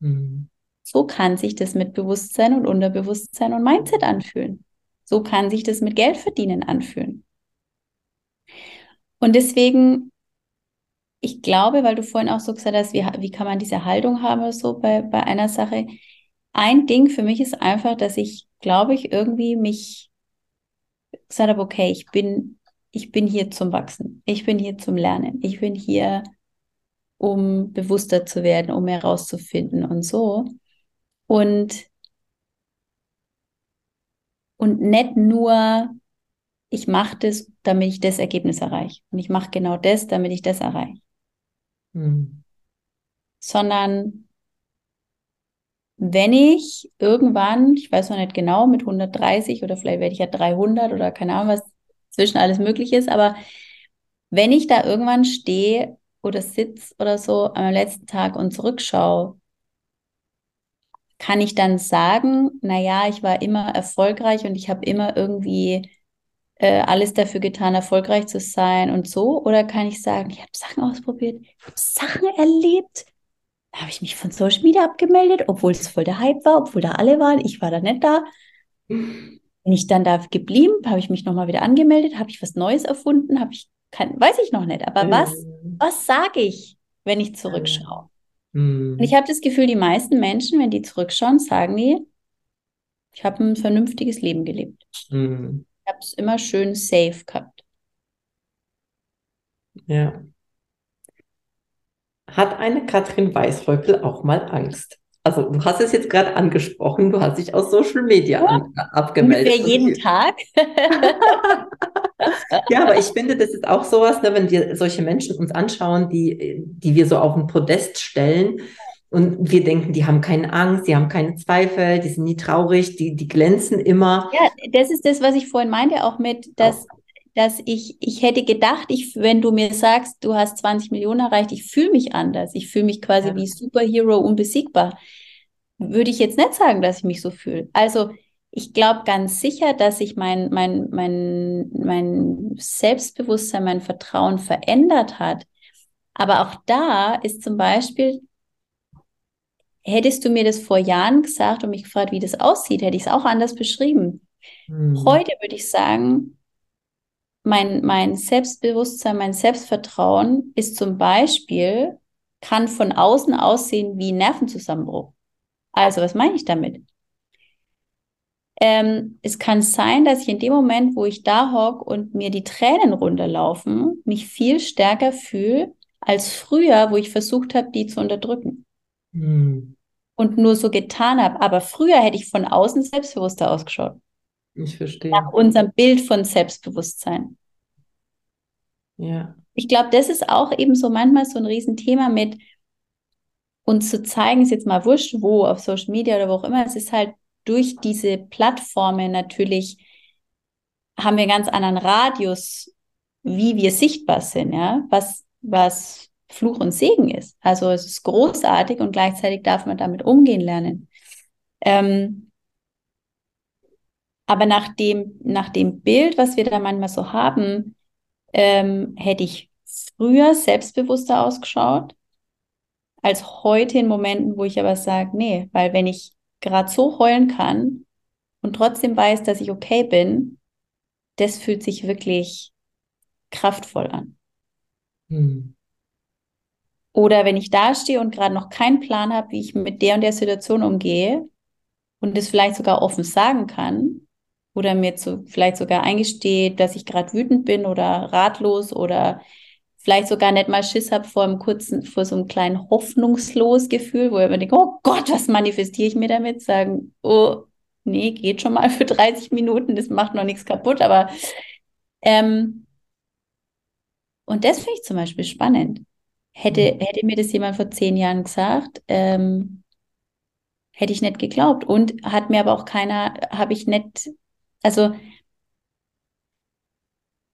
Mhm. So kann sich das mit Bewusstsein und Unterbewusstsein und Mindset anfühlen. So kann sich das mit Geld verdienen anfühlen. Und deswegen, ich glaube, weil du vorhin auch so gesagt hast, wie, wie kann man diese Haltung haben oder so bei, bei einer Sache. Ein Ding für mich ist einfach, dass ich, glaube ich, irgendwie mich gesagt habe, okay, ich bin, ich bin hier zum Wachsen. Ich bin hier zum Lernen. Ich bin hier, um bewusster zu werden, um herauszufinden und so. Und, und nicht nur, ich mache das, damit ich das Ergebnis erreiche. Und ich mache genau das, damit ich das erreiche. Mhm. Sondern wenn ich irgendwann, ich weiß noch nicht genau, mit 130 oder vielleicht werde ich ja 300 oder keine Ahnung, was zwischen alles möglich ist, aber wenn ich da irgendwann stehe oder sitze oder so am letzten Tag und zurückschaue, kann ich dann sagen, naja, ich war immer erfolgreich und ich habe immer irgendwie äh, alles dafür getan, erfolgreich zu sein und so? Oder kann ich sagen, ich habe Sachen ausprobiert, ich habe Sachen erlebt, da habe ich mich von Social Media abgemeldet, obwohl es voll der Hype war, obwohl da alle waren, ich war da nicht da. Bin ich dann da geblieben, habe ich mich nochmal wieder angemeldet, habe ich was Neues erfunden, habe ich, kann, weiß ich noch nicht, aber was, was sage ich, wenn ich zurückschaue? Und ich habe das Gefühl, die meisten Menschen, wenn die zurückschauen, sagen die, ich habe ein vernünftiges Leben gelebt. Mhm. Ich habe es immer schön safe gehabt. Ja. Hat eine Katrin Weißhäupel auch mal Angst? Also du hast es jetzt gerade angesprochen, du hast dich aus Social Media ja, an, abgemeldet. Ungefähr jeden Tag. ja, aber ich finde, das ist auch sowas, ne, wenn wir solche Menschen uns anschauen, die, die wir so auf den Podest stellen und wir denken, die haben keine Angst, die haben keine Zweifel, die sind nie traurig, die, die glänzen immer. Ja, das ist das, was ich vorhin meinte, auch mit, dass. Dass ich, ich hätte gedacht, ich, wenn du mir sagst, du hast 20 Millionen erreicht, ich fühle mich anders. Ich fühle mich quasi ja. wie Superhero unbesiegbar. Würde ich jetzt nicht sagen, dass ich mich so fühle. Also, ich glaube ganz sicher, dass sich mein, mein, mein, mein Selbstbewusstsein, mein Vertrauen verändert hat. Aber auch da ist zum Beispiel, hättest du mir das vor Jahren gesagt und mich gefragt, wie das aussieht, hätte ich es auch anders beschrieben. Mhm. Heute würde ich sagen, mein, mein Selbstbewusstsein, mein Selbstvertrauen ist zum Beispiel, kann von außen aussehen wie Nervenzusammenbruch. Also, was meine ich damit? Ähm, es kann sein, dass ich in dem Moment, wo ich da hocke und mir die Tränen runterlaufen, mich viel stärker fühle als früher, wo ich versucht habe, die zu unterdrücken. Hm. Und nur so getan habe. Aber früher hätte ich von außen selbstbewusster ausgeschaut. Ich verstehe. Nach unserem Bild von Selbstbewusstsein. Ja. Ich glaube, das ist auch eben so manchmal so ein Riesenthema mit uns zu zeigen, ist jetzt mal wurscht, wo, auf Social Media oder wo auch immer. Es ist halt durch diese Plattformen natürlich haben wir einen ganz anderen Radius, wie wir sichtbar sind, ja, was, was Fluch und Segen ist. Also es ist großartig und gleichzeitig darf man damit umgehen lernen. Ähm, aber nach dem, nach dem Bild, was wir da manchmal so haben, ähm, hätte ich früher selbstbewusster ausgeschaut, als heute in Momenten, wo ich aber sage, nee, weil wenn ich gerade so heulen kann und trotzdem weiß, dass ich okay bin, das fühlt sich wirklich kraftvoll an. Hm. Oder wenn ich da stehe und gerade noch keinen Plan habe, wie ich mit der und der Situation umgehe und es vielleicht sogar offen sagen kann oder mir zu, vielleicht sogar eingesteht, dass ich gerade wütend bin oder ratlos oder vielleicht sogar nicht mal Schiss habe vor einem kurzen, vor so einem kleinen hoffnungslos Gefühl, wo ich mir denke, oh Gott, was manifestiere ich mir damit? Sagen, oh, nee, geht schon mal für 30 Minuten, das macht noch nichts kaputt, aber ähm, und das finde ich zum Beispiel spannend. Hätte, mhm. hätte mir das jemand vor zehn Jahren gesagt, ähm, hätte ich nicht geglaubt. Und hat mir aber auch keiner, habe ich nicht, also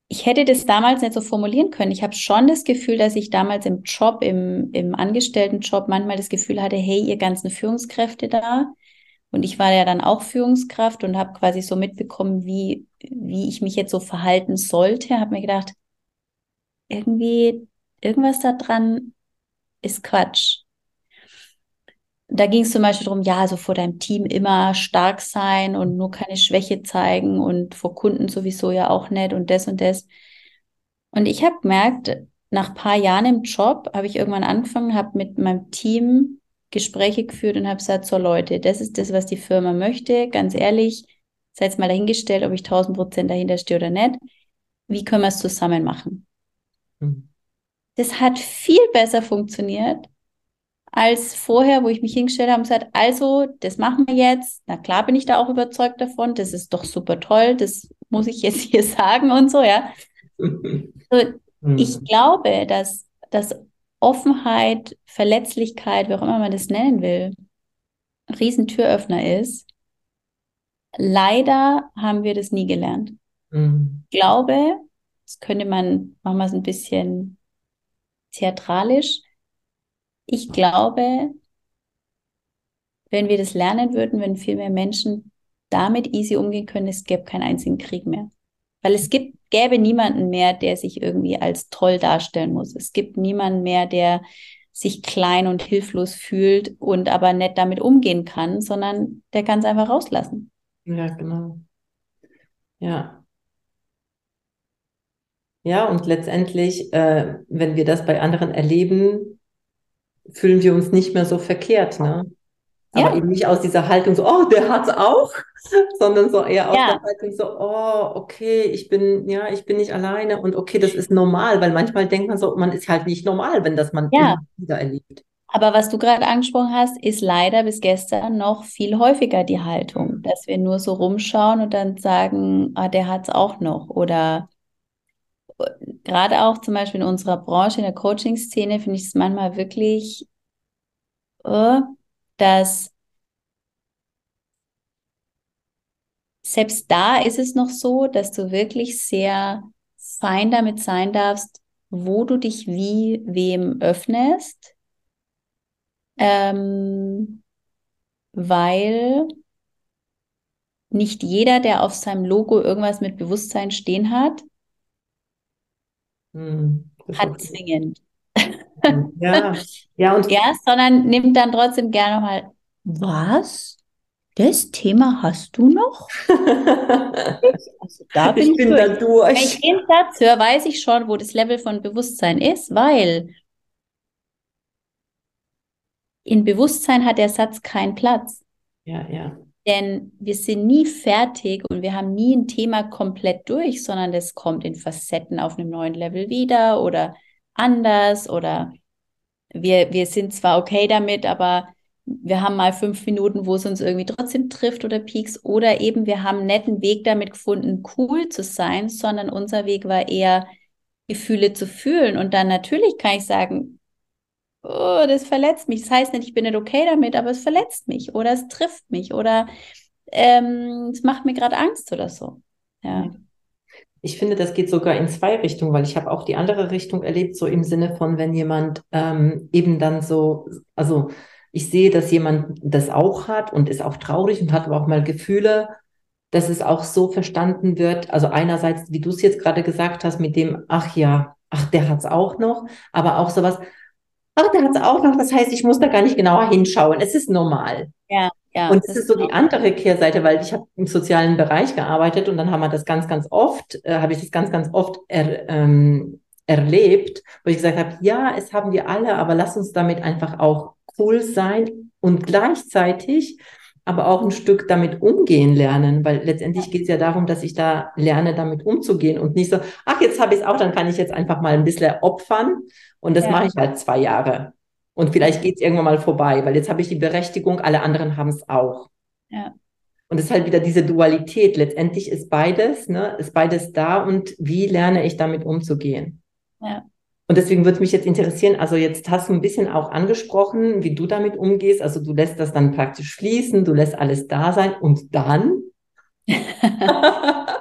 ich hätte das damals nicht so formulieren können. Ich habe schon das Gefühl, dass ich damals im Job, im, im Angestelltenjob manchmal das Gefühl hatte, hey, ihr ganzen Führungskräfte da. Und ich war ja dann auch Führungskraft und habe quasi so mitbekommen, wie, wie ich mich jetzt so verhalten sollte. Habe mir gedacht, irgendwie, irgendwas da dran ist Quatsch da ging es zum Beispiel darum, ja, also vor deinem Team immer stark sein und nur keine Schwäche zeigen und vor Kunden sowieso ja auch nicht und das und das. Und ich habe gemerkt, nach ein paar Jahren im Job habe ich irgendwann angefangen, habe mit meinem Team Gespräche geführt und habe gesagt, so Leute, das ist das, was die Firma möchte. Ganz ehrlich, seid mal dahingestellt, ob ich 1000 Prozent dahinter stehe oder nicht. Wie können wir es zusammen machen? Mhm. Das hat viel besser funktioniert als vorher, wo ich mich hingestellt habe und gesagt, also, das machen wir jetzt. Na klar bin ich da auch überzeugt davon. Das ist doch super toll. Das muss ich jetzt hier sagen und so, ja. so, ich mhm. glaube, dass, dass Offenheit, Verletzlichkeit, wie auch immer man das nennen will, ein Riesentüröffner ist. Leider haben wir das nie gelernt. Mhm. Ich glaube, das könnte man, machen wir es ein bisschen theatralisch. Ich glaube, wenn wir das lernen würden, wenn viel mehr Menschen damit easy umgehen können, es gäbe keinen einzigen Krieg mehr. Weil es gibt, gäbe niemanden mehr, der sich irgendwie als toll darstellen muss. Es gibt niemanden mehr, der sich klein und hilflos fühlt und aber nicht damit umgehen kann, sondern der kann es einfach rauslassen. Ja, genau. Ja. Ja, und letztendlich, äh, wenn wir das bei anderen erleben, fühlen wir uns nicht mehr so verkehrt, ne? Aber ja. eben nicht aus dieser Haltung so, oh, der hat's auch, sondern so eher aus ja. der Haltung so, oh, okay, ich bin, ja, ich bin nicht alleine und okay, das ist normal, weil manchmal denkt man so, man ist halt nicht normal, wenn das man ja. wieder erlebt. Aber was du gerade angesprochen hast, ist leider bis gestern noch viel häufiger die Haltung, dass wir nur so rumschauen und dann sagen, ah, der hat's auch noch. Oder gerade auch zum Beispiel in unserer Branche, in der Coaching-Szene, finde ich es manchmal wirklich, uh, dass selbst da ist es noch so, dass du wirklich sehr fein damit sein darfst, wo du dich wie wem öffnest, ähm, weil nicht jeder, der auf seinem Logo irgendwas mit Bewusstsein stehen hat, hm, hat zwingend. Ja, ja, und ja, sondern nimmt dann trotzdem gerne mal, was? Das Thema hast du noch? also da bin ich, bin durch. da durch. Wenn ich den Satz höre, weiß ich schon, wo das Level von Bewusstsein ist, weil in Bewusstsein hat der Satz keinen Platz. Ja, ja. Denn wir sind nie fertig und wir haben nie ein Thema komplett durch, sondern das kommt in Facetten auf einem neuen Level wieder oder anders oder wir, wir sind zwar okay damit, aber wir haben mal fünf Minuten, wo es uns irgendwie trotzdem trifft oder pieks oder eben wir haben einen netten Weg damit gefunden, cool zu sein, sondern unser Weg war eher Gefühle zu fühlen. Und dann natürlich kann ich sagen, oh, das verletzt mich. Das heißt nicht, ich bin nicht okay damit, aber es verletzt mich oder es trifft mich oder ähm, es macht mir gerade Angst oder so. Ja. Ich finde, das geht sogar in zwei Richtungen, weil ich habe auch die andere Richtung erlebt, so im Sinne von, wenn jemand ähm, eben dann so, also ich sehe, dass jemand das auch hat und ist auch traurig und hat aber auch mal Gefühle, dass es auch so verstanden wird. Also einerseits, wie du es jetzt gerade gesagt hast, mit dem, ach ja, ach, der hat es auch noch, aber auch sowas, ach, der hat es auch noch, das heißt, ich muss da gar nicht genauer hinschauen. Es ist normal. Ja. Ja, und das ist so die andere Kehrseite, weil ich habe im sozialen Bereich gearbeitet und dann haben wir das ganz, ganz oft, äh, habe ich das ganz, ganz oft er, ähm, erlebt, wo ich gesagt habe, ja, es haben wir alle, aber lass uns damit einfach auch cool sein und gleichzeitig aber auch ein Stück damit umgehen lernen, weil letztendlich geht es ja darum, dass ich da lerne, damit umzugehen und nicht so, ach, jetzt habe ich es auch, dann kann ich jetzt einfach mal ein bisschen opfern und das ja. mache ich halt zwei Jahre. Und vielleicht geht es irgendwann mal vorbei, weil jetzt habe ich die Berechtigung, alle anderen haben es auch. Ja. Und es ist halt wieder diese Dualität. Letztendlich ist beides, ne, ist beides da und wie lerne ich damit umzugehen? Ja. Und deswegen würde mich jetzt interessieren, also jetzt hast du ein bisschen auch angesprochen, wie du damit umgehst. Also du lässt das dann praktisch fließen, du lässt alles da sein und dann?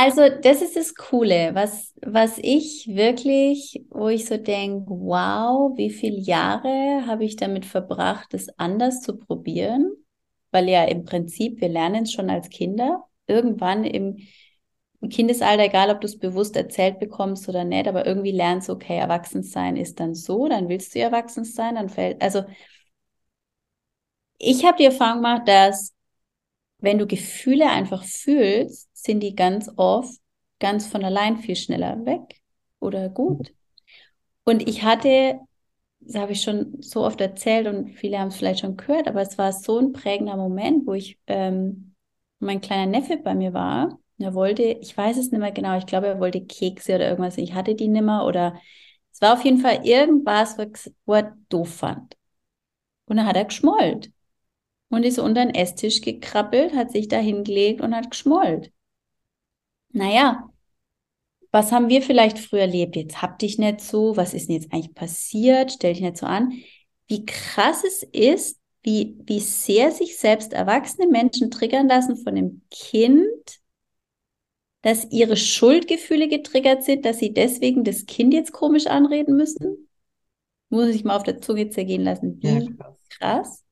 Also, das ist das Coole, was, was ich wirklich, wo ich so denke, wow, wie viele Jahre habe ich damit verbracht, das anders zu probieren? Weil ja im Prinzip, wir lernen es schon als Kinder. Irgendwann im, Kindesalter, egal ob du es bewusst erzählt bekommst oder nicht, aber irgendwie lernst okay, erwachsen sein ist dann so, dann willst du erwachsen sein, dann fällt, also ich habe die Erfahrung gemacht, dass wenn du Gefühle einfach fühlst, sind die ganz oft ganz von allein viel schneller weg. oder gut. Und ich hatte, das habe ich schon so oft erzählt und viele haben es vielleicht schon gehört, aber es war so ein prägender Moment, wo ich, ähm, mein kleiner Neffe bei mir war. Er wollte, ich weiß es nicht mehr genau, ich glaube, er wollte Kekse oder irgendwas. Ich hatte die nimmer oder es war auf jeden Fall irgendwas, wo er doof fand. Und dann hat er geschmollt. Und ist unter den Esstisch gekrabbelt, hat sich da hingelegt und hat geschmollt. Naja, was haben wir vielleicht früher erlebt? Jetzt hab dich nicht so, was ist denn jetzt eigentlich passiert? Stell dich nicht so an. Wie krass es ist, wie, wie sehr sich selbst erwachsene Menschen triggern lassen von dem Kind, dass ihre Schuldgefühle getriggert sind, dass sie deswegen das Kind jetzt komisch anreden müssen? Muss ich mal auf der Zunge zergehen lassen. Ja, krass. krass.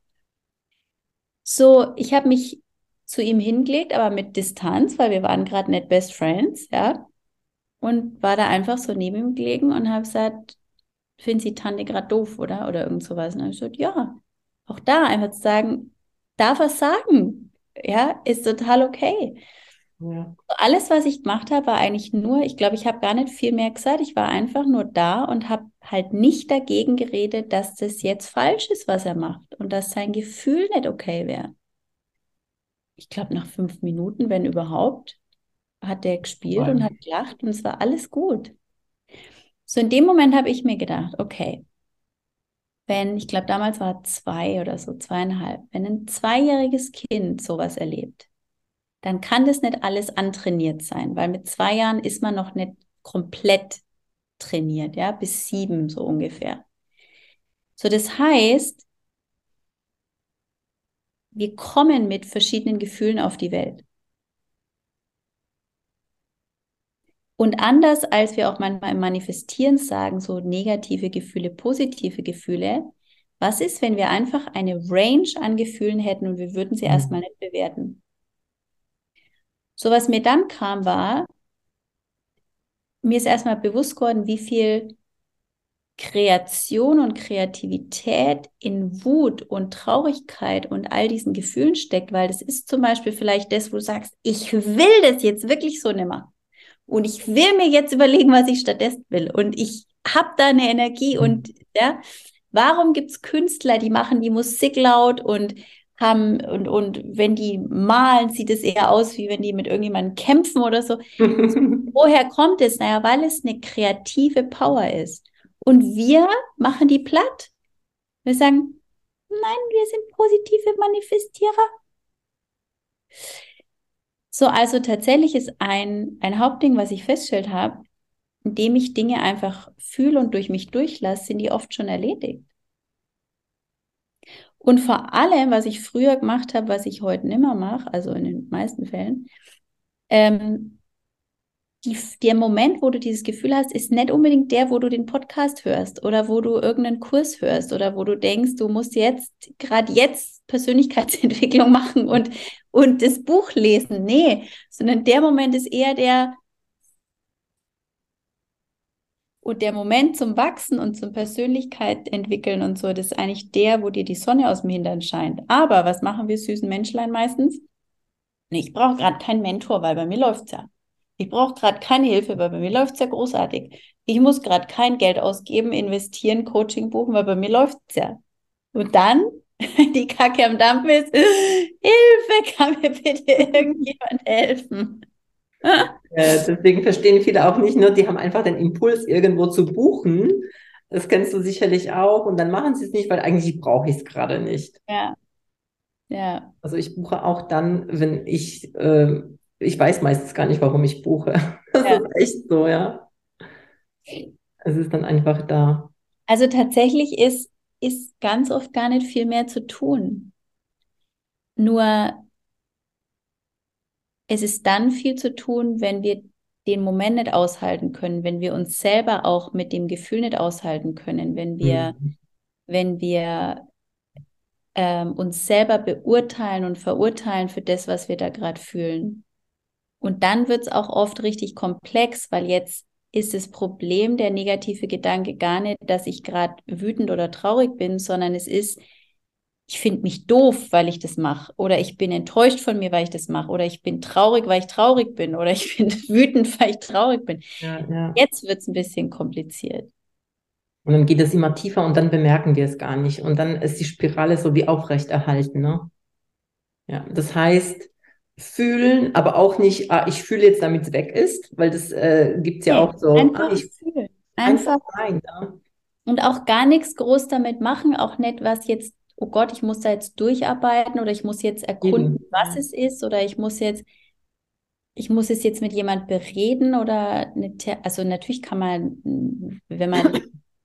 So, ich habe mich zu ihm hingelegt, aber mit Distanz, weil wir waren gerade nicht Best Friends, ja. Und war da einfach so neben ihm gelegen und habe gesagt, finden Sie Tante gerade doof, oder? Oder irgend sowas. Und habe ich gesagt, ja. Auch da einfach zu sagen, darf er sagen, ja, ist total okay. Ja. Alles, was ich gemacht habe, war eigentlich nur, ich glaube, ich habe gar nicht viel mehr gesagt. Ich war einfach nur da und habe halt nicht dagegen geredet, dass das jetzt falsch ist, was er macht und dass sein Gefühl nicht okay wäre. Ich glaube, nach fünf Minuten, wenn überhaupt, hat der gespielt wow. und hat gelacht und es war alles gut. So in dem Moment habe ich mir gedacht, okay, wenn, ich glaube, damals war zwei oder so, zweieinhalb, wenn ein zweijähriges Kind sowas erlebt, dann kann das nicht alles antrainiert sein, weil mit zwei Jahren ist man noch nicht komplett trainiert, ja, bis sieben so ungefähr. So, das heißt, wir kommen mit verschiedenen Gefühlen auf die Welt. Und anders als wir auch manchmal im Manifestieren sagen, so negative Gefühle, positive Gefühle, was ist, wenn wir einfach eine Range an Gefühlen hätten und wir würden sie mhm. erstmal nicht bewerten? So was mir dann kam, war, mir ist erstmal bewusst geworden, wie viel Kreation und Kreativität in Wut und Traurigkeit und all diesen Gefühlen steckt, weil das ist zum Beispiel vielleicht das, wo du sagst, ich will das jetzt wirklich so nimmer. Und ich will mir jetzt überlegen, was ich stattdessen will. Und ich habe da eine Energie und ja, warum gibt es Künstler, die machen die Musik laut und haben und, und wenn die malen, sieht es eher aus, wie wenn die mit irgendjemandem kämpfen oder so. Woher kommt es? Naja, weil es eine kreative Power ist. Und wir machen die platt. Wir sagen, nein, wir sind positive Manifestierer. So, also tatsächlich ist ein, ein Hauptding, was ich festgestellt habe, indem ich Dinge einfach fühle und durch mich durchlasse, sind die oft schon erledigt. Und vor allem, was ich früher gemacht habe, was ich heute nimmer mache, also in den meisten Fällen, ähm, die, der Moment, wo du dieses Gefühl hast, ist nicht unbedingt der, wo du den Podcast hörst oder wo du irgendeinen Kurs hörst oder wo du denkst, du musst jetzt, gerade jetzt Persönlichkeitsentwicklung machen und, und das Buch lesen. Nee, sondern der Moment ist eher der, und der Moment zum Wachsen und zum Persönlichkeit entwickeln und so, das ist eigentlich der, wo dir die Sonne aus dem Hintern scheint. Aber was machen wir süßen Menschlein meistens? Ich brauche gerade keinen Mentor, weil bei mir läuft es ja. Ich brauche gerade keine Hilfe, weil bei mir läuft es ja großartig. Ich muss gerade kein Geld ausgeben, investieren, Coaching buchen, weil bei mir läuft es ja. Und dann, die Kacke am Dampf ist, Hilfe, kann mir bitte irgendjemand helfen? Äh, deswegen verstehen viele auch nicht nur, die haben einfach den Impuls, irgendwo zu buchen. Das kennst du sicherlich auch. Und dann machen sie es nicht, weil eigentlich brauche ich es gerade nicht. Ja. Ja. Also ich buche auch dann, wenn ich, äh, ich weiß meistens gar nicht, warum ich buche. Das ja. ist echt so, ja. Es ist dann einfach da. Also tatsächlich ist, ist ganz oft gar nicht viel mehr zu tun. Nur es ist dann viel zu tun, wenn wir den Moment nicht aushalten können, wenn wir uns selber auch mit dem Gefühl nicht aushalten können, wenn wir, mhm. wenn wir ähm, uns selber beurteilen und verurteilen für das, was wir da gerade fühlen. Und dann wird es auch oft richtig komplex, weil jetzt ist das Problem der negative Gedanke gar nicht, dass ich gerade wütend oder traurig bin, sondern es ist, ich finde mich doof, weil ich das mache. Oder ich bin enttäuscht von mir, weil ich das mache. Oder ich bin traurig, weil ich traurig bin. Oder ich bin wütend, weil ich traurig bin. Ja, ja. Jetzt wird es ein bisschen kompliziert. Und dann geht es immer tiefer und dann bemerken wir es gar nicht. Und dann ist die Spirale so wie aufrechterhalten. Ne? Ja, das heißt, fühlen, aber auch nicht, ah, ich fühle jetzt, damit es weg ist, weil das äh, gibt es ja nee, auch so. Einfach ah, ich fühle. Einfach, einfach rein. Ja. Und auch gar nichts groß damit machen, auch nicht, was jetzt oh Gott, ich muss da jetzt durcharbeiten oder ich muss jetzt erkunden, mhm. was es ist oder ich muss jetzt, ich muss es jetzt mit jemand bereden oder eine, also natürlich kann man, wenn man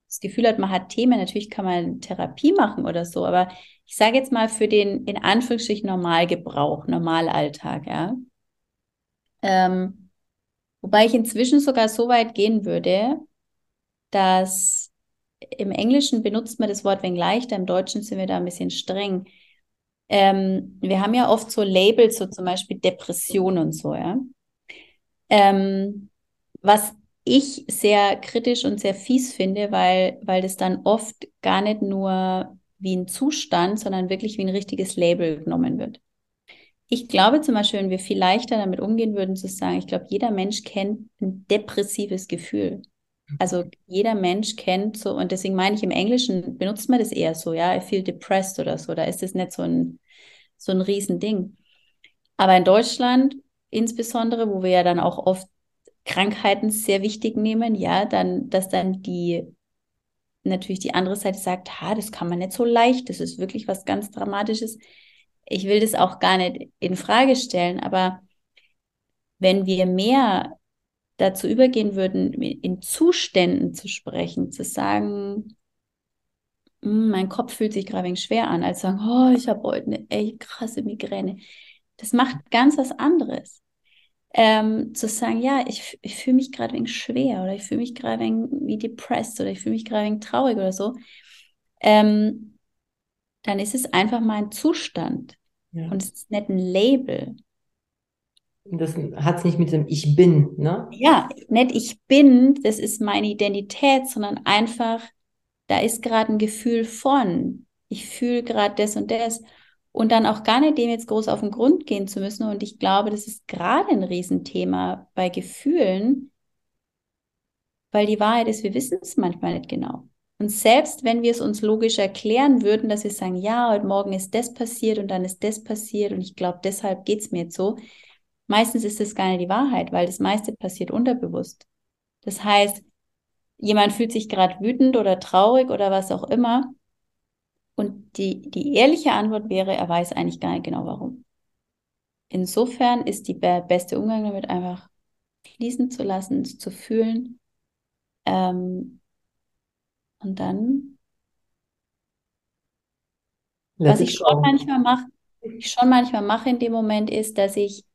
das Gefühl hat, man hat Themen, natürlich kann man Therapie machen oder so, aber ich sage jetzt mal für den in Anführungsstrichen Normalgebrauch, Normalalltag, ja. Ähm, wobei ich inzwischen sogar so weit gehen würde, dass im Englischen benutzt man das Wort wegen leichter, im Deutschen sind wir da ein bisschen streng. Ähm, wir haben ja oft so Labels, so zum Beispiel Depression und so, ja. Ähm, was ich sehr kritisch und sehr fies finde, weil, weil das dann oft gar nicht nur wie ein Zustand, sondern wirklich wie ein richtiges Label genommen wird. Ich glaube zum Beispiel, wenn wir viel leichter damit umgehen würden, zu sagen, ich glaube, jeder Mensch kennt ein depressives Gefühl. Also jeder Mensch kennt so, und deswegen meine ich, im Englischen benutzt man das eher so, ja, I feel depressed oder so, da ist es nicht so ein, so ein Riesending. Aber in Deutschland insbesondere, wo wir ja dann auch oft Krankheiten sehr wichtig nehmen, ja, dann, dass dann die natürlich die andere Seite sagt, ha, das kann man nicht so leicht, das ist wirklich was ganz Dramatisches. Ich will das auch gar nicht in Frage stellen, aber wenn wir mehr dazu übergehen würden, in Zuständen zu sprechen, zu sagen, hm, mein Kopf fühlt sich gerade schwer an, als sagen, oh, ich habe heute eine echt krasse Migräne. Das macht ganz was anderes. Ähm, zu sagen, ja, ich, ich fühle mich gerade wegen schwer oder ich fühle mich gerade wie depressed oder ich fühle mich gerade wegen traurig oder so, ähm, dann ist es einfach mal ein Zustand. Ja. Und es ist nicht ein Label. Das hat es nicht mit dem Ich bin, ne? Ja, nicht ich bin, das ist meine Identität, sondern einfach, da ist gerade ein Gefühl von, ich fühle gerade das und das. Und dann auch gar nicht dem jetzt groß auf den Grund gehen zu müssen. Und ich glaube, das ist gerade ein Riesenthema bei Gefühlen, weil die Wahrheit ist, wir wissen es manchmal nicht genau. Und selbst wenn wir es uns logisch erklären würden, dass wir sagen, ja, heute Morgen ist das passiert und dann ist das passiert und ich glaube, deshalb geht es mir jetzt so, Meistens ist es gar nicht die Wahrheit, weil das meiste passiert unterbewusst. Das heißt, jemand fühlt sich gerade wütend oder traurig oder was auch immer. Und die, die ehrliche Antwort wäre, er weiß eigentlich gar nicht genau warum. Insofern ist die beste Umgang damit einfach fließen zu lassen, zu fühlen. Ähm, und dann, was ich schon manchmal mache, ich schon manchmal mache in dem Moment ist, dass ich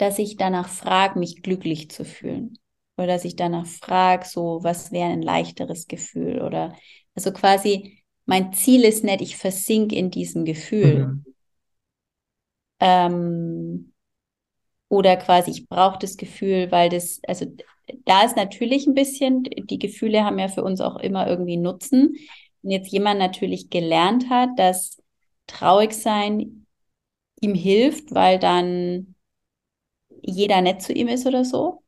dass ich danach frage, mich glücklich zu fühlen. Oder dass ich danach frage, so, was wäre ein leichteres Gefühl? Oder also quasi, mein Ziel ist nicht, ich versink in diesem Gefühl. Mhm. Ähm, oder quasi, ich brauche das Gefühl, weil das, also da ist natürlich ein bisschen, die Gefühle haben ja für uns auch immer irgendwie Nutzen. Wenn jetzt jemand natürlich gelernt hat, dass traurig sein ihm hilft, weil dann jeder nett zu ihm ist oder so.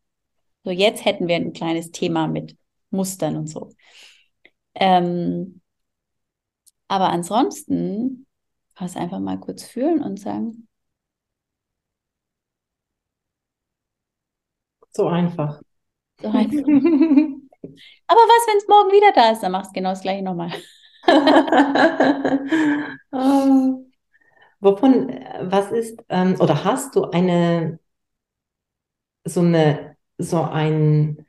So, jetzt hätten wir ein kleines Thema mit Mustern und so. Ähm, aber ansonsten kannst du einfach mal kurz fühlen und sagen. So einfach. So einfach. aber was, wenn es morgen wieder da ist? Dann machst du genau das gleiche nochmal. oh. Wovon, was ist, ähm, oder hast du eine so eine, so ein,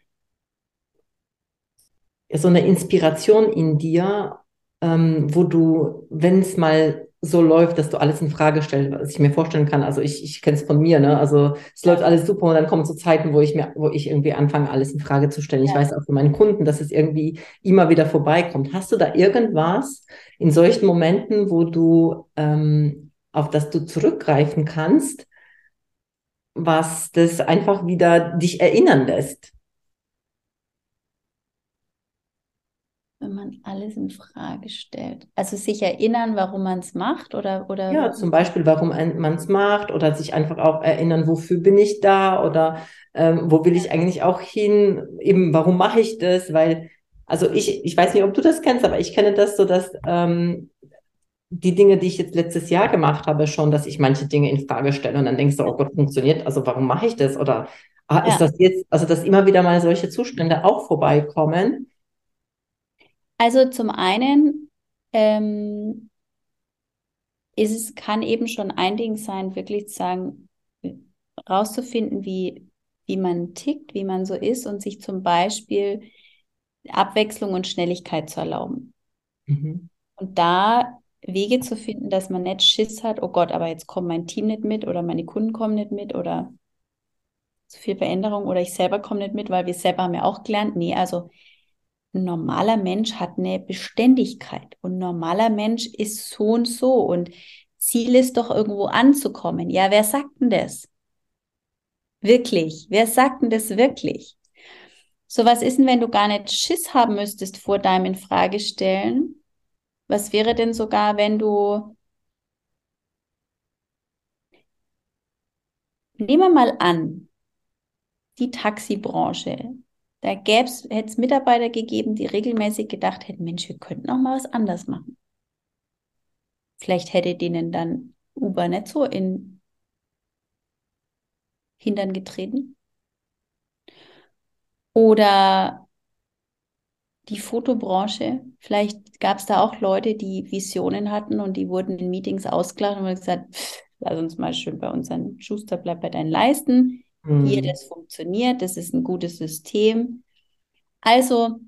so eine Inspiration in dir, ähm, wo du, wenn es mal so läuft, dass du alles in Frage stellst, was ich mir vorstellen kann. Also ich, ich kenne es von mir, ne? Also es läuft alles super und dann kommen so Zeiten, wo ich mir, wo ich irgendwie anfange, alles in Frage zu stellen. Ja. Ich weiß auch von meinen Kunden, dass es irgendwie immer wieder vorbeikommt. Hast du da irgendwas in solchen Momenten, wo du ähm, auf das du zurückgreifen kannst, was das einfach wieder dich erinnern lässt. wenn man alles in Frage stellt? Also sich erinnern, warum man es macht oder, oder Ja, zum Beispiel, warum man es macht oder sich einfach auch erinnern, wofür bin ich da oder ähm, wo will ich eigentlich auch hin? Eben, warum mache ich das? Weil, also ich, ich weiß nicht, ob du das kennst, aber ich kenne das so, dass ähm, die Dinge, die ich jetzt letztes Jahr gemacht habe, schon, dass ich manche Dinge in Frage stelle und dann denkst du, oh Gott, funktioniert, also warum mache ich das? Oder ah, ist das jetzt, also dass immer wieder mal solche Zustände auch vorbeikommen? Also zum einen ähm, ist es, kann eben schon ein Ding sein, wirklich zu sagen, rauszufinden, wie, wie man tickt, wie man so ist und sich zum Beispiel Abwechslung und Schnelligkeit zu erlauben. Mhm. Und da Wege zu finden, dass man nicht Schiss hat, oh Gott, aber jetzt kommt mein Team nicht mit oder meine Kunden kommen nicht mit oder zu viel Veränderung oder ich selber komme nicht mit, weil wir selber haben ja auch gelernt, nee, also ein normaler Mensch hat eine Beständigkeit und ein normaler Mensch ist so und so und Ziel ist doch irgendwo anzukommen. Ja, wer sagt denn das? Wirklich? Wer sagt denn das wirklich? So, was ist denn, wenn du gar nicht Schiss haben müsstest vor deinem Infragestellen, was wäre denn sogar, wenn du, nehmen wir mal an, die Taxibranche, da hätte es Mitarbeiter gegeben, die regelmäßig gedacht hätten, Mensch, wir könnten auch mal was anders machen. Vielleicht hätte denen dann Uber nicht so in Hintern getreten. Oder die Fotobranche. Vielleicht gab es da auch Leute, die Visionen hatten und die wurden in Meetings ausgelacht und gesagt, pff, lass uns mal schön bei unseren Schuster, bleib bei deinen Leisten. Mhm. Hier, das funktioniert, das ist ein gutes System. Also,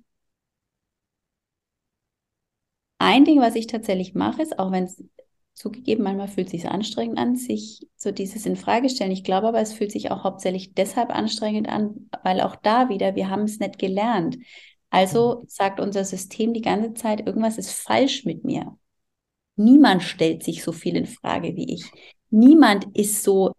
ein Ding, was ich tatsächlich mache, ist, auch wenn es zugegeben, manchmal fühlt es sich anstrengend an, sich so dieses in Frage stellen. Ich glaube aber, es fühlt sich auch hauptsächlich deshalb anstrengend an, weil auch da wieder, wir haben es nicht gelernt. Also mhm. sagt unser System die ganze Zeit, irgendwas ist falsch mit mir. Niemand stellt sich so viel in Frage wie ich. Niemand ist so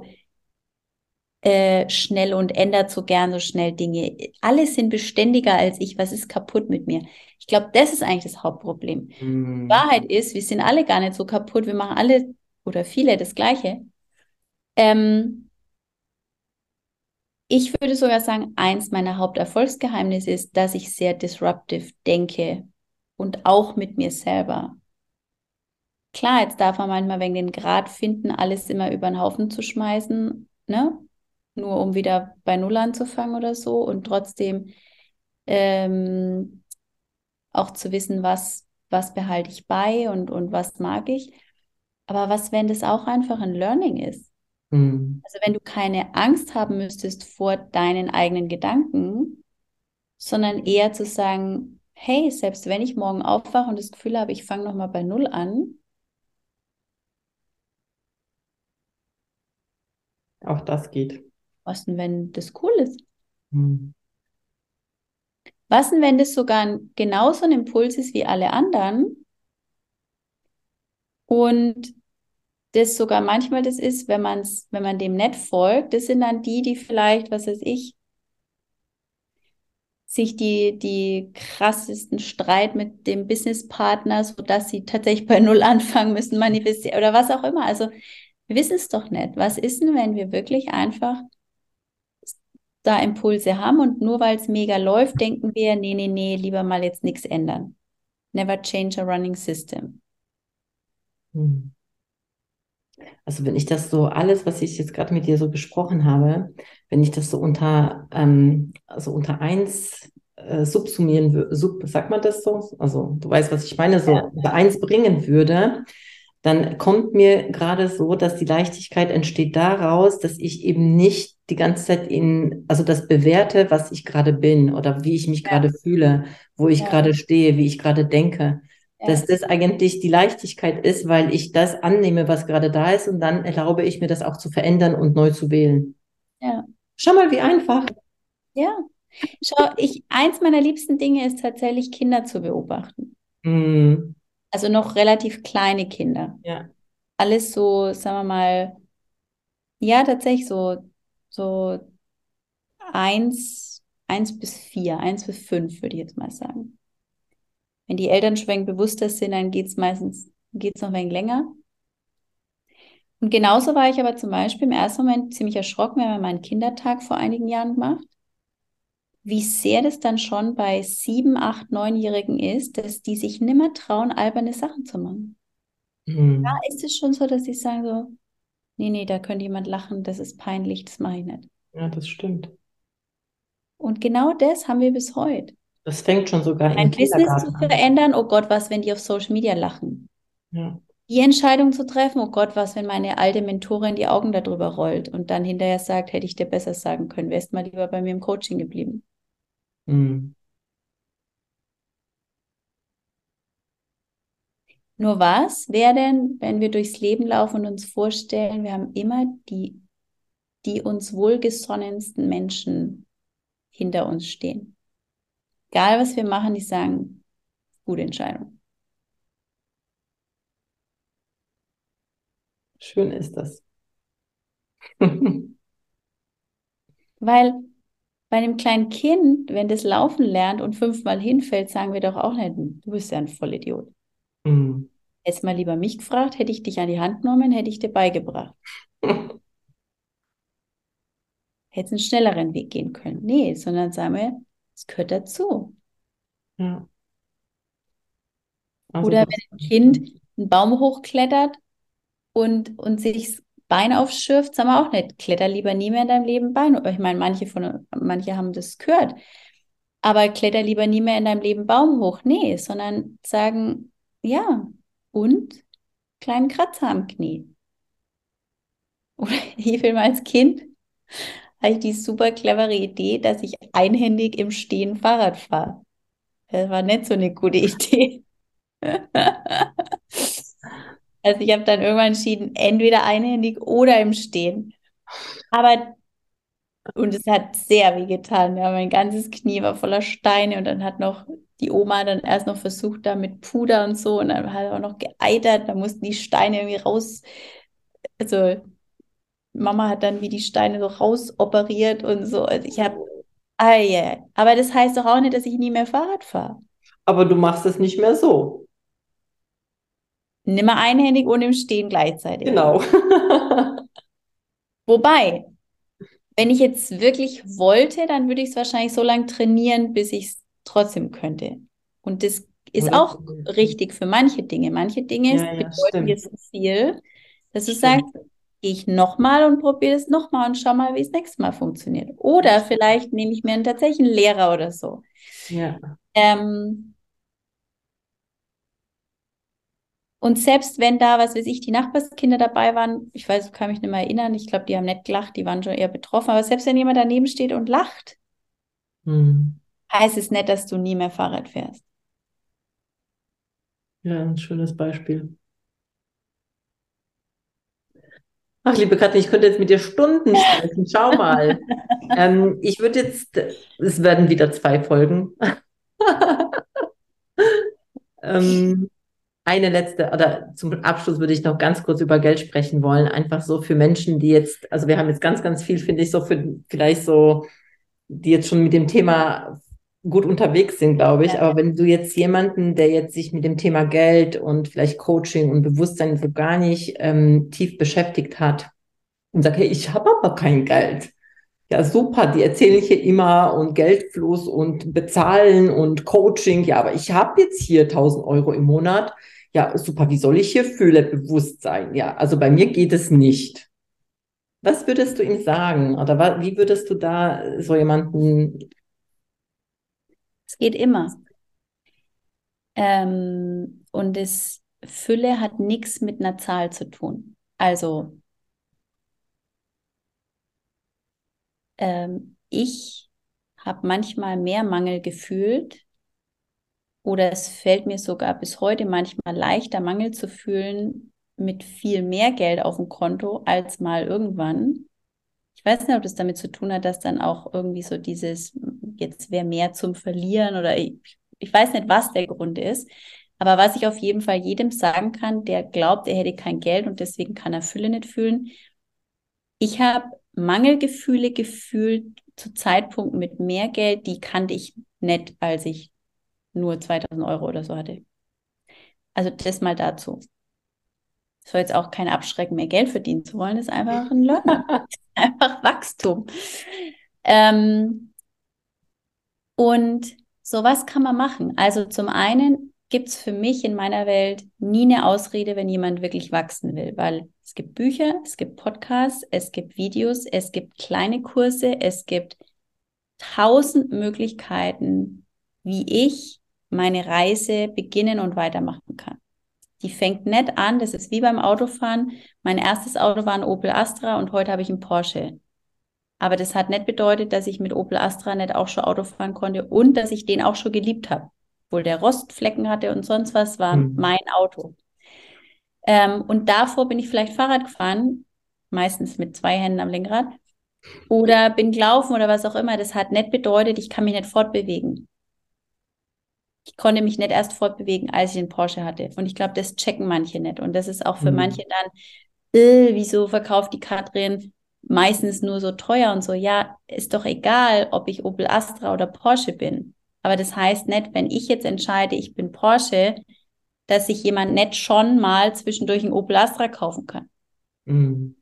äh, schnell und ändert so gern so schnell Dinge. Alle sind beständiger als ich. Was ist kaputt mit mir? Ich glaube, das ist eigentlich das Hauptproblem. Mhm. Wahrheit ist, wir sind alle gar nicht so kaputt. Wir machen alle oder viele das Gleiche. Ähm, ich würde sogar sagen, eins meiner Haupterfolgsgeheimnisse ist, dass ich sehr disruptive denke und auch mit mir selber. Klar, jetzt darf man manchmal wegen den Grad finden, alles immer über den Haufen zu schmeißen, ne? Nur um wieder bei Null anzufangen oder so und trotzdem ähm, auch zu wissen, was, was behalte ich bei und, und was mag ich. Aber was, wenn das auch einfach ein Learning ist? Mhm. Also wenn du keine Angst haben müsstest vor deinen eigenen Gedanken, sondern eher zu sagen, hey, selbst wenn ich morgen aufwache und das Gefühl habe, ich fange nochmal bei Null an. Auch das geht. Was denn, wenn das cool ist? Mhm. Was denn, wenn das sogar genauso ein Impuls ist wie alle anderen? Und das sogar manchmal das ist, wenn man wenn man dem nicht folgt, das sind dann die, die vielleicht, was weiß ich, sich die, die krassesten Streit mit dem Businesspartner, sodass sie tatsächlich bei Null anfangen müssen, manifestieren oder was auch immer. Also wir wissen es doch nicht. Was ist denn, wenn wir wirklich einfach da Impulse haben und nur weil es mega läuft, denken wir, nee, nee, nee, lieber mal jetzt nichts ändern. Never change a running system. Hm. Also wenn ich das so alles, was ich jetzt gerade mit dir so besprochen habe, wenn ich das so unter, ähm, also unter eins äh, subsumieren würde, sub, sagt man das so? Also du weißt, was ich meine, so ja. unter eins bringen würde, dann kommt mir gerade so, dass die Leichtigkeit entsteht daraus, dass ich eben nicht die ganze Zeit in, also das bewerte, was ich gerade bin oder wie ich mich ja. gerade fühle, wo ich ja. gerade stehe, wie ich gerade denke, dass das eigentlich die Leichtigkeit ist, weil ich das annehme, was gerade da ist und dann erlaube ich mir das auch zu verändern und neu zu wählen. Ja. Schau mal, wie einfach. Ja. Schau, ich, eins meiner liebsten Dinge ist tatsächlich Kinder zu beobachten. Mm. Also noch relativ kleine Kinder. Ja. Alles so, sagen wir mal, ja, tatsächlich so, so eins, eins bis vier, eins bis fünf, würde ich jetzt mal sagen Wenn die Eltern schon ein bewusster sind, dann geht es meistens geht's noch ein wenig länger. Und genauso war ich aber zum Beispiel im ersten Moment ziemlich erschrocken, wenn man meinen Kindertag vor einigen Jahren gemacht, wie sehr das dann schon bei sieben, acht, neunjährigen ist, dass die sich nimmer trauen, alberne Sachen zu machen. Mhm. Da ist es schon so, dass sie sagen so, nee, nee, da könnte jemand lachen, das ist peinlich, das mache ich nicht. Ja, das stimmt. Und genau das haben wir bis heute. Das fängt schon sogar Ein Business zu verändern, oh Gott, was, wenn die auf Social Media lachen? Ja. Die Entscheidung zu treffen, oh Gott, was, wenn meine alte Mentorin die Augen darüber rollt und dann hinterher sagt, hätte ich dir besser sagen können, wärst mal lieber bei mir im Coaching geblieben. Mhm. Nur was wäre denn, wenn wir durchs Leben laufen und uns vorstellen, wir haben immer die, die uns wohlgesonnensten Menschen hinter uns stehen? Egal, was wir machen, die sagen, gute Entscheidung. Schön ist das. Weil bei einem kleinen Kind, wenn das laufen lernt und fünfmal hinfällt, sagen wir doch auch nicht, du bist ja ein Vollidiot. Mhm. Hättest mal lieber mich gefragt, hätte ich dich an die Hand genommen, hätte ich dir beigebracht. Hättest einen schnelleren Weg gehen können. Nee, sondern sagen wir, es gehört dazu. Ja. Also Oder wenn ein Kind einen Baum hochklettert und, und sich das Bein aufschürft, sagen wir auch nicht, kletter lieber nie mehr in deinem Leben Bein. Ich meine, manche von manche haben das gehört. Aber kletter lieber nie mehr in deinem Leben Baum hoch. Nee, sondern sagen, ja, und kleinen Kratzer am Knie. Oder ich will mal als Kind ich die super clevere Idee, dass ich einhändig im Stehen Fahrrad fahre. Das war nicht so eine gute Idee. also ich habe dann irgendwann entschieden, entweder einhändig oder im Stehen. Aber und es hat sehr weh getan. Ja, mein ganzes Knie war voller Steine und dann hat noch die Oma dann erst noch versucht, da mit Puder und so und dann hat er auch noch geeitert. Da mussten die Steine irgendwie raus. Also Mama hat dann wie die Steine so rausoperiert und so. Also ich habe, ah, yeah. aber das heißt doch auch nicht, dass ich nie mehr Fahrrad fahre. Aber du machst es nicht mehr so. Nimmer einhändig und im Stehen gleichzeitig. Genau. Wobei, wenn ich jetzt wirklich wollte, dann würde ich es wahrscheinlich so lange trainieren, bis ich es trotzdem könnte. Und das ist auch richtig für manche Dinge. Manche Dinge ja, ja, bedeuten dir so viel, dass du sagst, gehe ich nochmal und probiere es nochmal und schau mal, wie es nächstes Mal funktioniert. Oder vielleicht nehme ich mir einen tatsächlichen Lehrer oder so. Ja. Ähm, und selbst wenn da, was weiß ich, die Nachbarskinder dabei waren, ich weiß, kann mich nicht mehr erinnern, ich glaube, die haben nicht gelacht, die waren schon eher betroffen, aber selbst wenn jemand daneben steht und lacht, hm. heißt es nicht, dass du nie mehr Fahrrad fährst. Ja, ein schönes Beispiel. Ach, liebe Katrin, ich könnte jetzt mit dir Stunden sprechen. Schau mal. ähm, ich würde jetzt, es werden wieder zwei Folgen. ähm, eine letzte, oder zum Abschluss würde ich noch ganz kurz über Geld sprechen wollen. Einfach so für Menschen, die jetzt, also wir haben jetzt ganz, ganz viel, finde ich, so für vielleicht so, die jetzt schon mit dem Thema gut unterwegs sind, glaube ich. Ja. Aber wenn du jetzt jemanden, der jetzt sich mit dem Thema Geld und vielleicht Coaching und Bewusstsein so gar nicht ähm, tief beschäftigt hat und sagt, hey, ich habe aber kein Geld. Ja, super, die erzählen hier immer und Geldfluss und bezahlen und Coaching. Ja, aber ich habe jetzt hier 1000 Euro im Monat. Ja, super, wie soll ich hier fühle bewusst sein? Ja, also bei mir geht es nicht. Was würdest du ihm sagen? Oder wie würdest du da so jemanden es geht immer. Ähm, und das Fülle hat nichts mit einer Zahl zu tun. Also ähm, ich habe manchmal mehr Mangel gefühlt oder es fällt mir sogar bis heute manchmal leichter, Mangel zu fühlen mit viel mehr Geld auf dem Konto als mal irgendwann. Weiß nicht, ob das damit zu tun hat, dass dann auch irgendwie so dieses jetzt wäre mehr zum Verlieren oder ich, ich weiß nicht, was der Grund ist. Aber was ich auf jeden Fall jedem sagen kann, der glaubt, er hätte kein Geld und deswegen kann er Fülle nicht fühlen. Ich habe Mangelgefühle gefühlt zu Zeitpunkten mit mehr Geld, die kannte ich nicht, als ich nur 2000 Euro oder so hatte. Also das mal dazu. Soll jetzt auch kein Abschrecken mehr Geld verdienen zu wollen, das ist einfach ein Learning. einfach Wachstum. Ähm, und sowas kann man machen. Also zum einen gibt es für mich in meiner Welt nie eine Ausrede, wenn jemand wirklich wachsen will, weil es gibt Bücher, es gibt Podcasts, es gibt Videos, es gibt kleine Kurse, es gibt tausend Möglichkeiten, wie ich meine Reise beginnen und weitermachen kann. Die fängt nett an, das ist wie beim Autofahren. Mein erstes Auto war ein Opel Astra und heute habe ich einen Porsche. Aber das hat nicht bedeutet, dass ich mit Opel Astra nicht auch schon Auto fahren konnte und dass ich den auch schon geliebt habe obwohl der Rostflecken hatte und sonst was, war mhm. mein Auto. Ähm, und davor bin ich vielleicht Fahrrad gefahren, meistens mit zwei Händen am Lenkrad, oder bin gelaufen oder was auch immer. Das hat nicht bedeutet, ich kann mich nicht fortbewegen. Ich konnte mich nicht erst fortbewegen, als ich einen Porsche hatte. Und ich glaube, das checken manche nicht. Und das ist auch für mhm. manche dann, äh, wieso verkauft die Katrin meistens nur so teuer und so. Ja, ist doch egal, ob ich Opel Astra oder Porsche bin. Aber das heißt nicht, wenn ich jetzt entscheide, ich bin Porsche, dass sich jemand nicht schon mal zwischendurch ein Opel Astra kaufen kann. Mhm.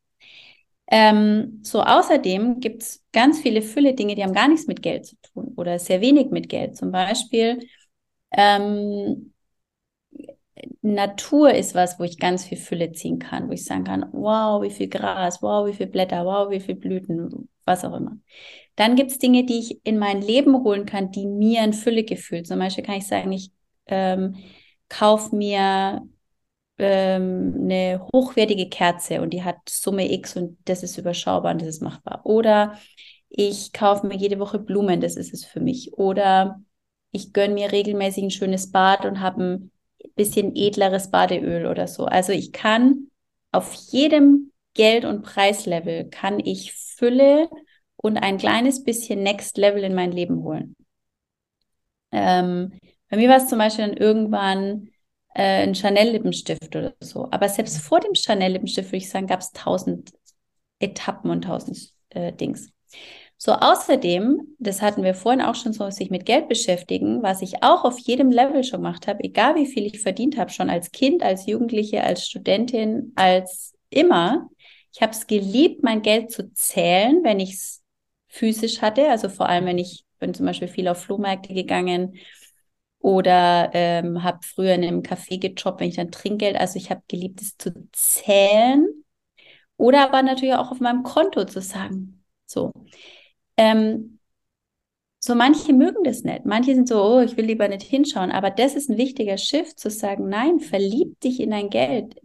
Ähm, so außerdem gibt es ganz viele Fülle Dinge, die haben gar nichts mit Geld zu tun oder sehr wenig mit Geld. Zum Beispiel ähm, Natur ist was, wo ich ganz viel Fülle ziehen kann, wo ich sagen kann, wow, wie viel Gras, wow, wie viel Blätter, wow, wie viel Blüten, was auch immer. Dann gibt es Dinge, die ich in mein Leben holen kann, die mir ein Füllegefühl. Zum Beispiel kann ich sagen, ich ähm, kaufe mir ähm, eine hochwertige Kerze und die hat Summe X und das ist überschaubar und das ist machbar. Oder ich kaufe mir jede Woche Blumen, das ist es für mich. Oder ich gönne mir regelmäßig ein schönes Bad und habe ein bisschen edleres Badeöl oder so. Also ich kann auf jedem Geld- und Preislevel kann ich Fülle und ein kleines bisschen Next Level in mein Leben holen. Ähm, bei mir war es zum Beispiel dann irgendwann äh, ein Chanel-Lippenstift oder so. Aber selbst vor dem Chanel-Lippenstift, würde ich sagen, gab es tausend Etappen und tausend äh, Dings. So, außerdem, das hatten wir vorhin auch schon so, sich mit Geld beschäftigen, was ich auch auf jedem Level schon gemacht habe, egal wie viel ich verdient habe, schon als Kind, als Jugendliche, als Studentin, als immer. Ich habe es geliebt, mein Geld zu zählen, wenn ich es physisch hatte. Also vor allem, wenn ich bin zum Beispiel viel auf Flohmärkte gegangen oder ähm, habe früher in einem Café gejobbt, wenn ich dann Trinkgeld, also ich habe geliebt, es zu zählen. Oder aber natürlich auch auf meinem Konto zu sagen. So. Ähm, so manche mögen das nicht. Manche sind so, oh, ich will lieber nicht hinschauen. Aber das ist ein wichtiger Shift, zu sagen, nein, verlieb dich in dein Geld.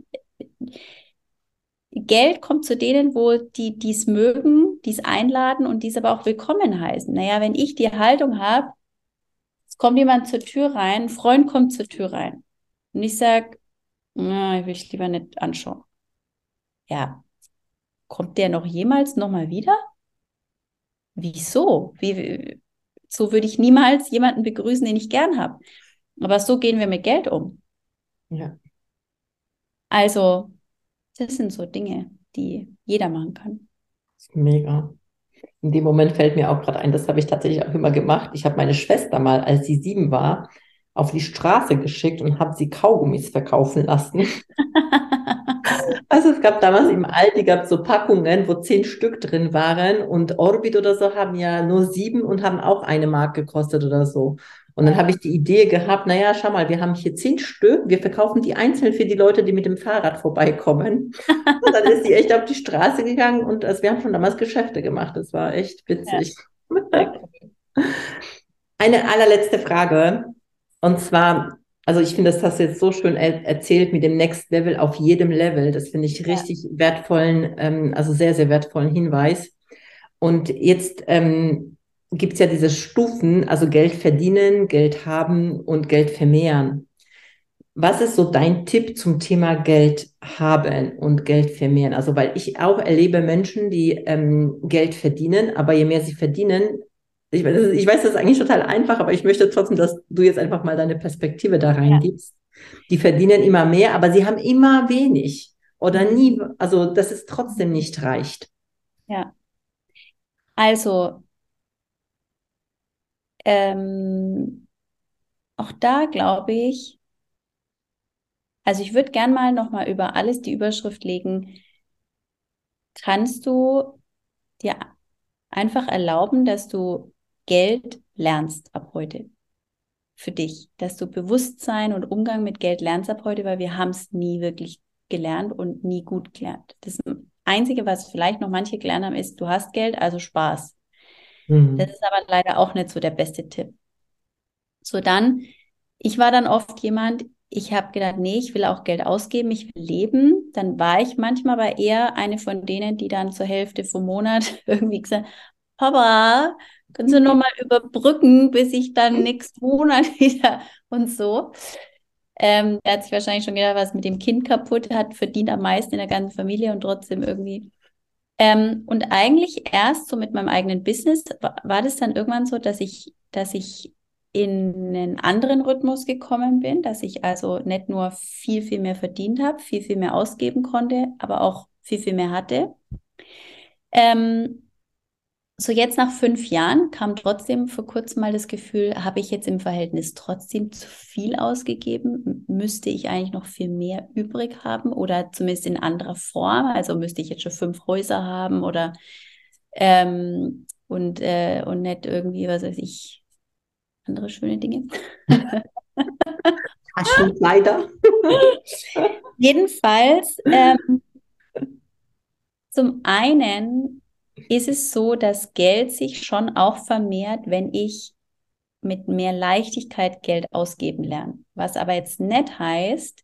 Geld kommt zu denen, wo die dies mögen, dies einladen und dies aber auch willkommen heißen. Naja, wenn ich die Haltung habe, es kommt jemand zur Tür rein, ein Freund kommt zur Tür rein und ich sage, na, ich will ich lieber nicht anschauen. Ja, kommt der noch jemals nochmal wieder? Wieso? Wie, so würde ich niemals jemanden begrüßen, den ich gern habe. Aber so gehen wir mit Geld um. Ja. Also das sind so Dinge, die jeder machen kann. Mega. In dem Moment fällt mir auch gerade ein, das habe ich tatsächlich auch immer gemacht. Ich habe meine Schwester mal, als sie sieben war, auf die Straße geschickt und habe sie Kaugummis verkaufen lassen. also es gab damals im Aldi gab so Packungen, wo zehn Stück drin waren und Orbit oder so haben ja nur sieben und haben auch eine Mark gekostet oder so. Und dann habe ich die Idee gehabt, naja, schau mal, wir haben hier zehn Stück, wir verkaufen die einzeln für die Leute, die mit dem Fahrrad vorbeikommen. und dann ist die echt auf die Straße gegangen und also wir haben schon damals Geschäfte gemacht. Das war echt witzig. Ja. Eine allerletzte Frage. Und zwar, also ich finde, das hast du jetzt so schön er erzählt mit dem Next Level auf jedem Level. Das finde ich richtig ja. wertvollen, ähm, also sehr, sehr wertvollen Hinweis. Und jetzt ähm, gibt es ja diese Stufen, also Geld verdienen, Geld haben und Geld vermehren. Was ist so dein Tipp zum Thema Geld haben und Geld vermehren? Also, weil ich auch erlebe Menschen, die ähm, Geld verdienen, aber je mehr sie verdienen, ich, ich weiß, das ist eigentlich total einfach, aber ich möchte trotzdem, dass du jetzt einfach mal deine Perspektive da reingibst. Ja. Die verdienen immer mehr, aber sie haben immer wenig oder nie, also dass es trotzdem nicht reicht. Ja. Also ähm, auch da glaube ich, also ich würde gern mal nochmal über alles die Überschrift legen, kannst du dir einfach erlauben, dass du Geld lernst ab heute für dich, dass du Bewusstsein und Umgang mit Geld lernst ab heute, weil wir haben es nie wirklich gelernt und nie gut gelernt. Das Einzige, was vielleicht noch manche gelernt haben, ist, du hast Geld, also Spaß. Mhm. Das ist aber leider auch nicht so der beste Tipp. So dann, ich war dann oft jemand, ich habe gedacht, nee, ich will auch Geld ausgeben, ich will leben. Dann war ich manchmal aber eher eine von denen, die dann zur Hälfte vom Monat irgendwie gesagt, Papa, können Sie noch mal überbrücken, bis ich dann nächsten Monat wieder und so. Ähm, er hat sich wahrscheinlich schon gedacht, was mit dem Kind kaputt hat, verdient am meisten in der ganzen Familie und trotzdem irgendwie. Ähm, und eigentlich erst so mit meinem eigenen Business war, war das dann irgendwann so, dass ich, dass ich in einen anderen Rhythmus gekommen bin, dass ich also nicht nur viel, viel mehr verdient habe, viel, viel mehr ausgeben konnte, aber auch viel, viel mehr hatte. Ähm, so jetzt nach fünf Jahren kam trotzdem vor kurzem mal das Gefühl, habe ich jetzt im Verhältnis trotzdem zu viel ausgegeben? Müsste ich eigentlich noch viel mehr übrig haben oder zumindest in anderer Form? Also müsste ich jetzt schon fünf Häuser haben oder ähm, und, äh, und nicht irgendwie, was weiß ich, andere schöne Dinge. leider. Jedenfalls, ähm, zum einen ist es so, dass Geld sich schon auch vermehrt, wenn ich mit mehr Leichtigkeit Geld ausgeben lerne. Was aber jetzt nicht heißt,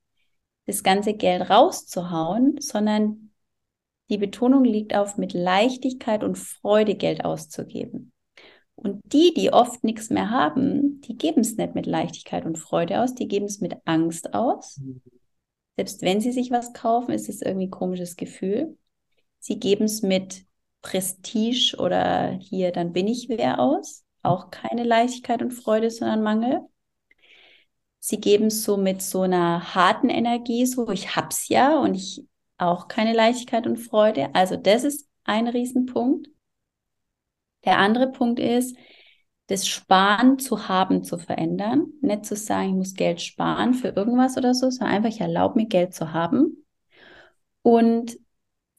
das ganze Geld rauszuhauen, sondern die Betonung liegt auf mit Leichtigkeit und Freude Geld auszugeben. Und die, die oft nichts mehr haben, die geben es nicht mit Leichtigkeit und Freude aus, die geben es mit Angst aus. Selbst wenn sie sich was kaufen, ist es irgendwie ein komisches Gefühl. Sie geben es mit Prestige oder hier, dann bin ich wer aus. Auch keine Leichtigkeit und Freude, sondern Mangel. Sie geben so mit so einer harten Energie, so ich hab's ja und ich auch keine Leichtigkeit und Freude. Also das ist ein Riesenpunkt. Der andere Punkt ist, das Sparen zu haben zu verändern. Nicht zu sagen, ich muss Geld sparen für irgendwas oder so, sondern einfach, ich erlaube mir Geld zu haben. Und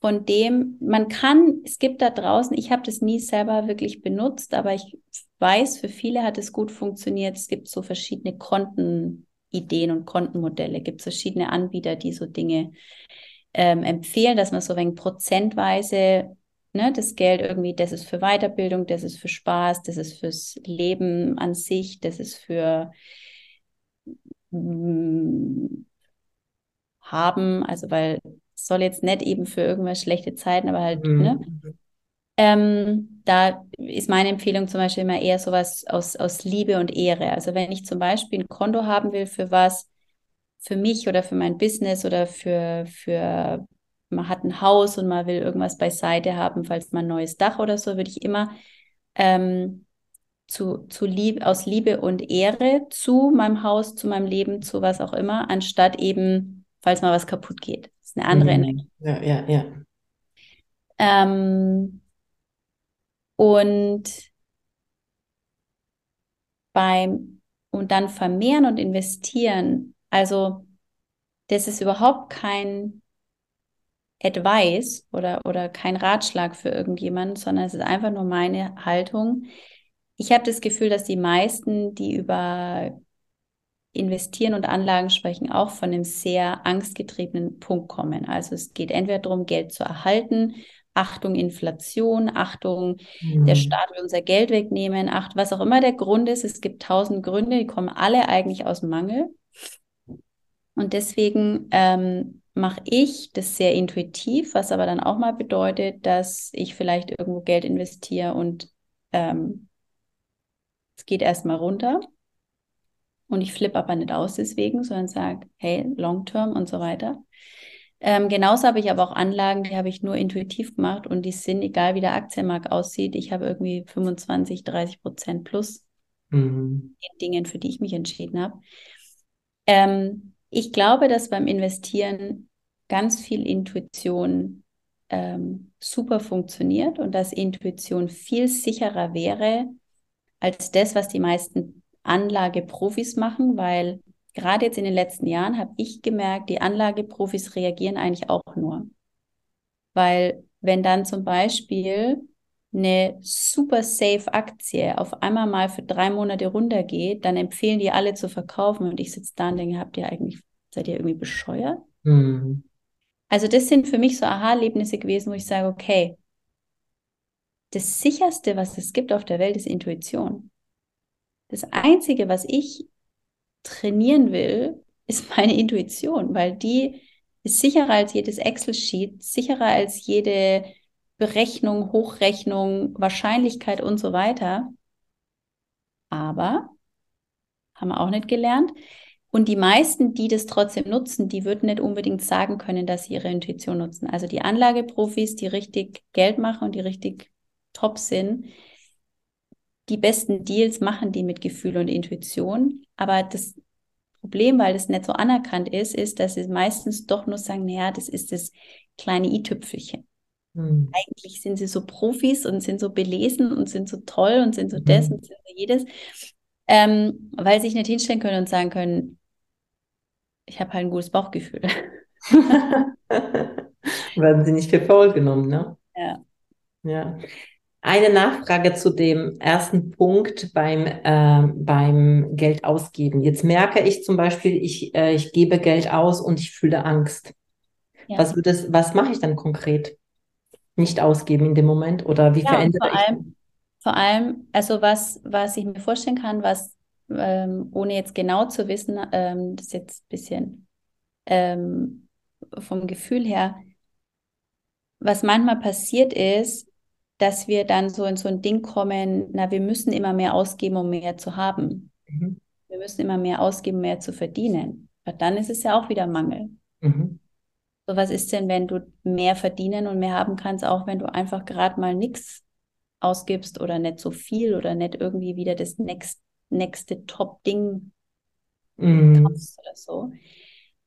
von dem, man kann, es gibt da draußen, ich habe das nie selber wirklich benutzt, aber ich weiß, für viele hat es gut funktioniert. Es gibt so verschiedene Kontenideen und Kontenmodelle, es gibt verschiedene Anbieter, die so Dinge ähm, empfehlen, dass man so ein prozentweise ne, das Geld irgendwie, das ist für Weiterbildung, das ist für Spaß, das ist fürs Leben an sich, das ist für mm, haben, also weil soll jetzt nicht eben für irgendwas schlechte Zeiten, aber halt, mhm. ne? Ähm, da ist meine Empfehlung zum Beispiel immer eher sowas aus, aus Liebe und Ehre. Also wenn ich zum Beispiel ein Konto haben will für was, für mich oder für mein Business oder für, für man hat ein Haus und man will irgendwas beiseite haben, falls man ein neues Dach oder so, würde ich immer ähm, zu, zu Lieb aus Liebe und Ehre zu meinem Haus, zu meinem Leben, zu was auch immer, anstatt eben, falls mal was kaputt geht ist eine andere mhm. Energie. Ja, ja, ja. Ähm, und beim und dann vermehren und investieren, also das ist überhaupt kein Advice oder, oder kein Ratschlag für irgendjemanden, sondern es ist einfach nur meine Haltung. Ich habe das Gefühl, dass die meisten, die über Investieren und Anlagen sprechen, auch von einem sehr angstgetriebenen Punkt kommen. Also es geht entweder darum, Geld zu erhalten, Achtung Inflation, Achtung, mhm. der Staat will unser Geld wegnehmen, acht, was auch immer der Grund ist. Es gibt tausend Gründe, die kommen alle eigentlich aus Mangel. Und deswegen ähm, mache ich das sehr intuitiv, was aber dann auch mal bedeutet, dass ich vielleicht irgendwo Geld investiere und ähm, es geht erstmal runter. Und ich flippe aber nicht aus deswegen, sondern sage, hey, long term und so weiter. Ähm, genauso habe ich aber auch Anlagen, die habe ich nur intuitiv gemacht und die sind, egal wie der Aktienmarkt aussieht, ich habe irgendwie 25, 30 Prozent plus mhm. in Dingen, für die ich mich entschieden habe. Ähm, ich glaube, dass beim Investieren ganz viel Intuition ähm, super funktioniert und dass Intuition viel sicherer wäre als das, was die meisten Anlageprofis machen, weil gerade jetzt in den letzten Jahren habe ich gemerkt, die Anlageprofis reagieren eigentlich auch nur. Weil wenn dann zum Beispiel eine super safe Aktie auf einmal mal für drei Monate runtergeht, dann empfehlen die alle zu verkaufen und ich sitze da und denke, habt ihr eigentlich, seid ihr irgendwie bescheuert? Mhm. Also das sind für mich so Aha-Erlebnisse gewesen, wo ich sage, okay, das sicherste, was es gibt auf der Welt, ist Intuition. Das Einzige, was ich trainieren will, ist meine Intuition, weil die ist sicherer als jedes Excel-Sheet, sicherer als jede Berechnung, Hochrechnung, Wahrscheinlichkeit und so weiter. Aber haben wir auch nicht gelernt. Und die meisten, die das trotzdem nutzen, die würden nicht unbedingt sagen können, dass sie ihre Intuition nutzen. Also die Anlageprofis, die richtig Geld machen und die richtig top sind, die besten Deals machen die mit Gefühl und Intuition. Aber das Problem, weil das nicht so anerkannt ist, ist, dass sie meistens doch nur sagen, naja, das ist das kleine i-Tüpfelchen. Mhm. Eigentlich sind sie so Profis und sind so belesen und sind so toll und sind so das mhm. und sind so jedes, ähm, weil sie sich nicht hinstellen können und sagen können, ich habe halt ein gutes Bauchgefühl. Werden sie nicht für faul genommen, ne? Ja. Ja. Eine Nachfrage zu dem ersten Punkt beim, äh, beim Geld ausgeben. Jetzt merke ich zum Beispiel, ich, äh, ich gebe Geld aus und ich fühle Angst. Ja. Was, wird es, was mache ich dann konkret? Nicht ausgeben in dem Moment oder wie ja, verändere vor allem, ich? Vor allem, also was, was ich mir vorstellen kann, was ähm, ohne jetzt genau zu wissen, ähm, das ist jetzt ein bisschen ähm, vom Gefühl her, was manchmal passiert ist, dass wir dann so in so ein Ding kommen, na, wir müssen immer mehr ausgeben, um mehr zu haben. Mhm. Wir müssen immer mehr ausgeben, mehr zu verdienen. Aber dann ist es ja auch wieder Mangel. Mhm. So, was ist denn, wenn du mehr verdienen und mehr haben kannst, auch wenn du einfach gerade mal nichts ausgibst oder nicht so viel oder nicht irgendwie wieder das next, nächste Top-Ding mhm. kaufst oder so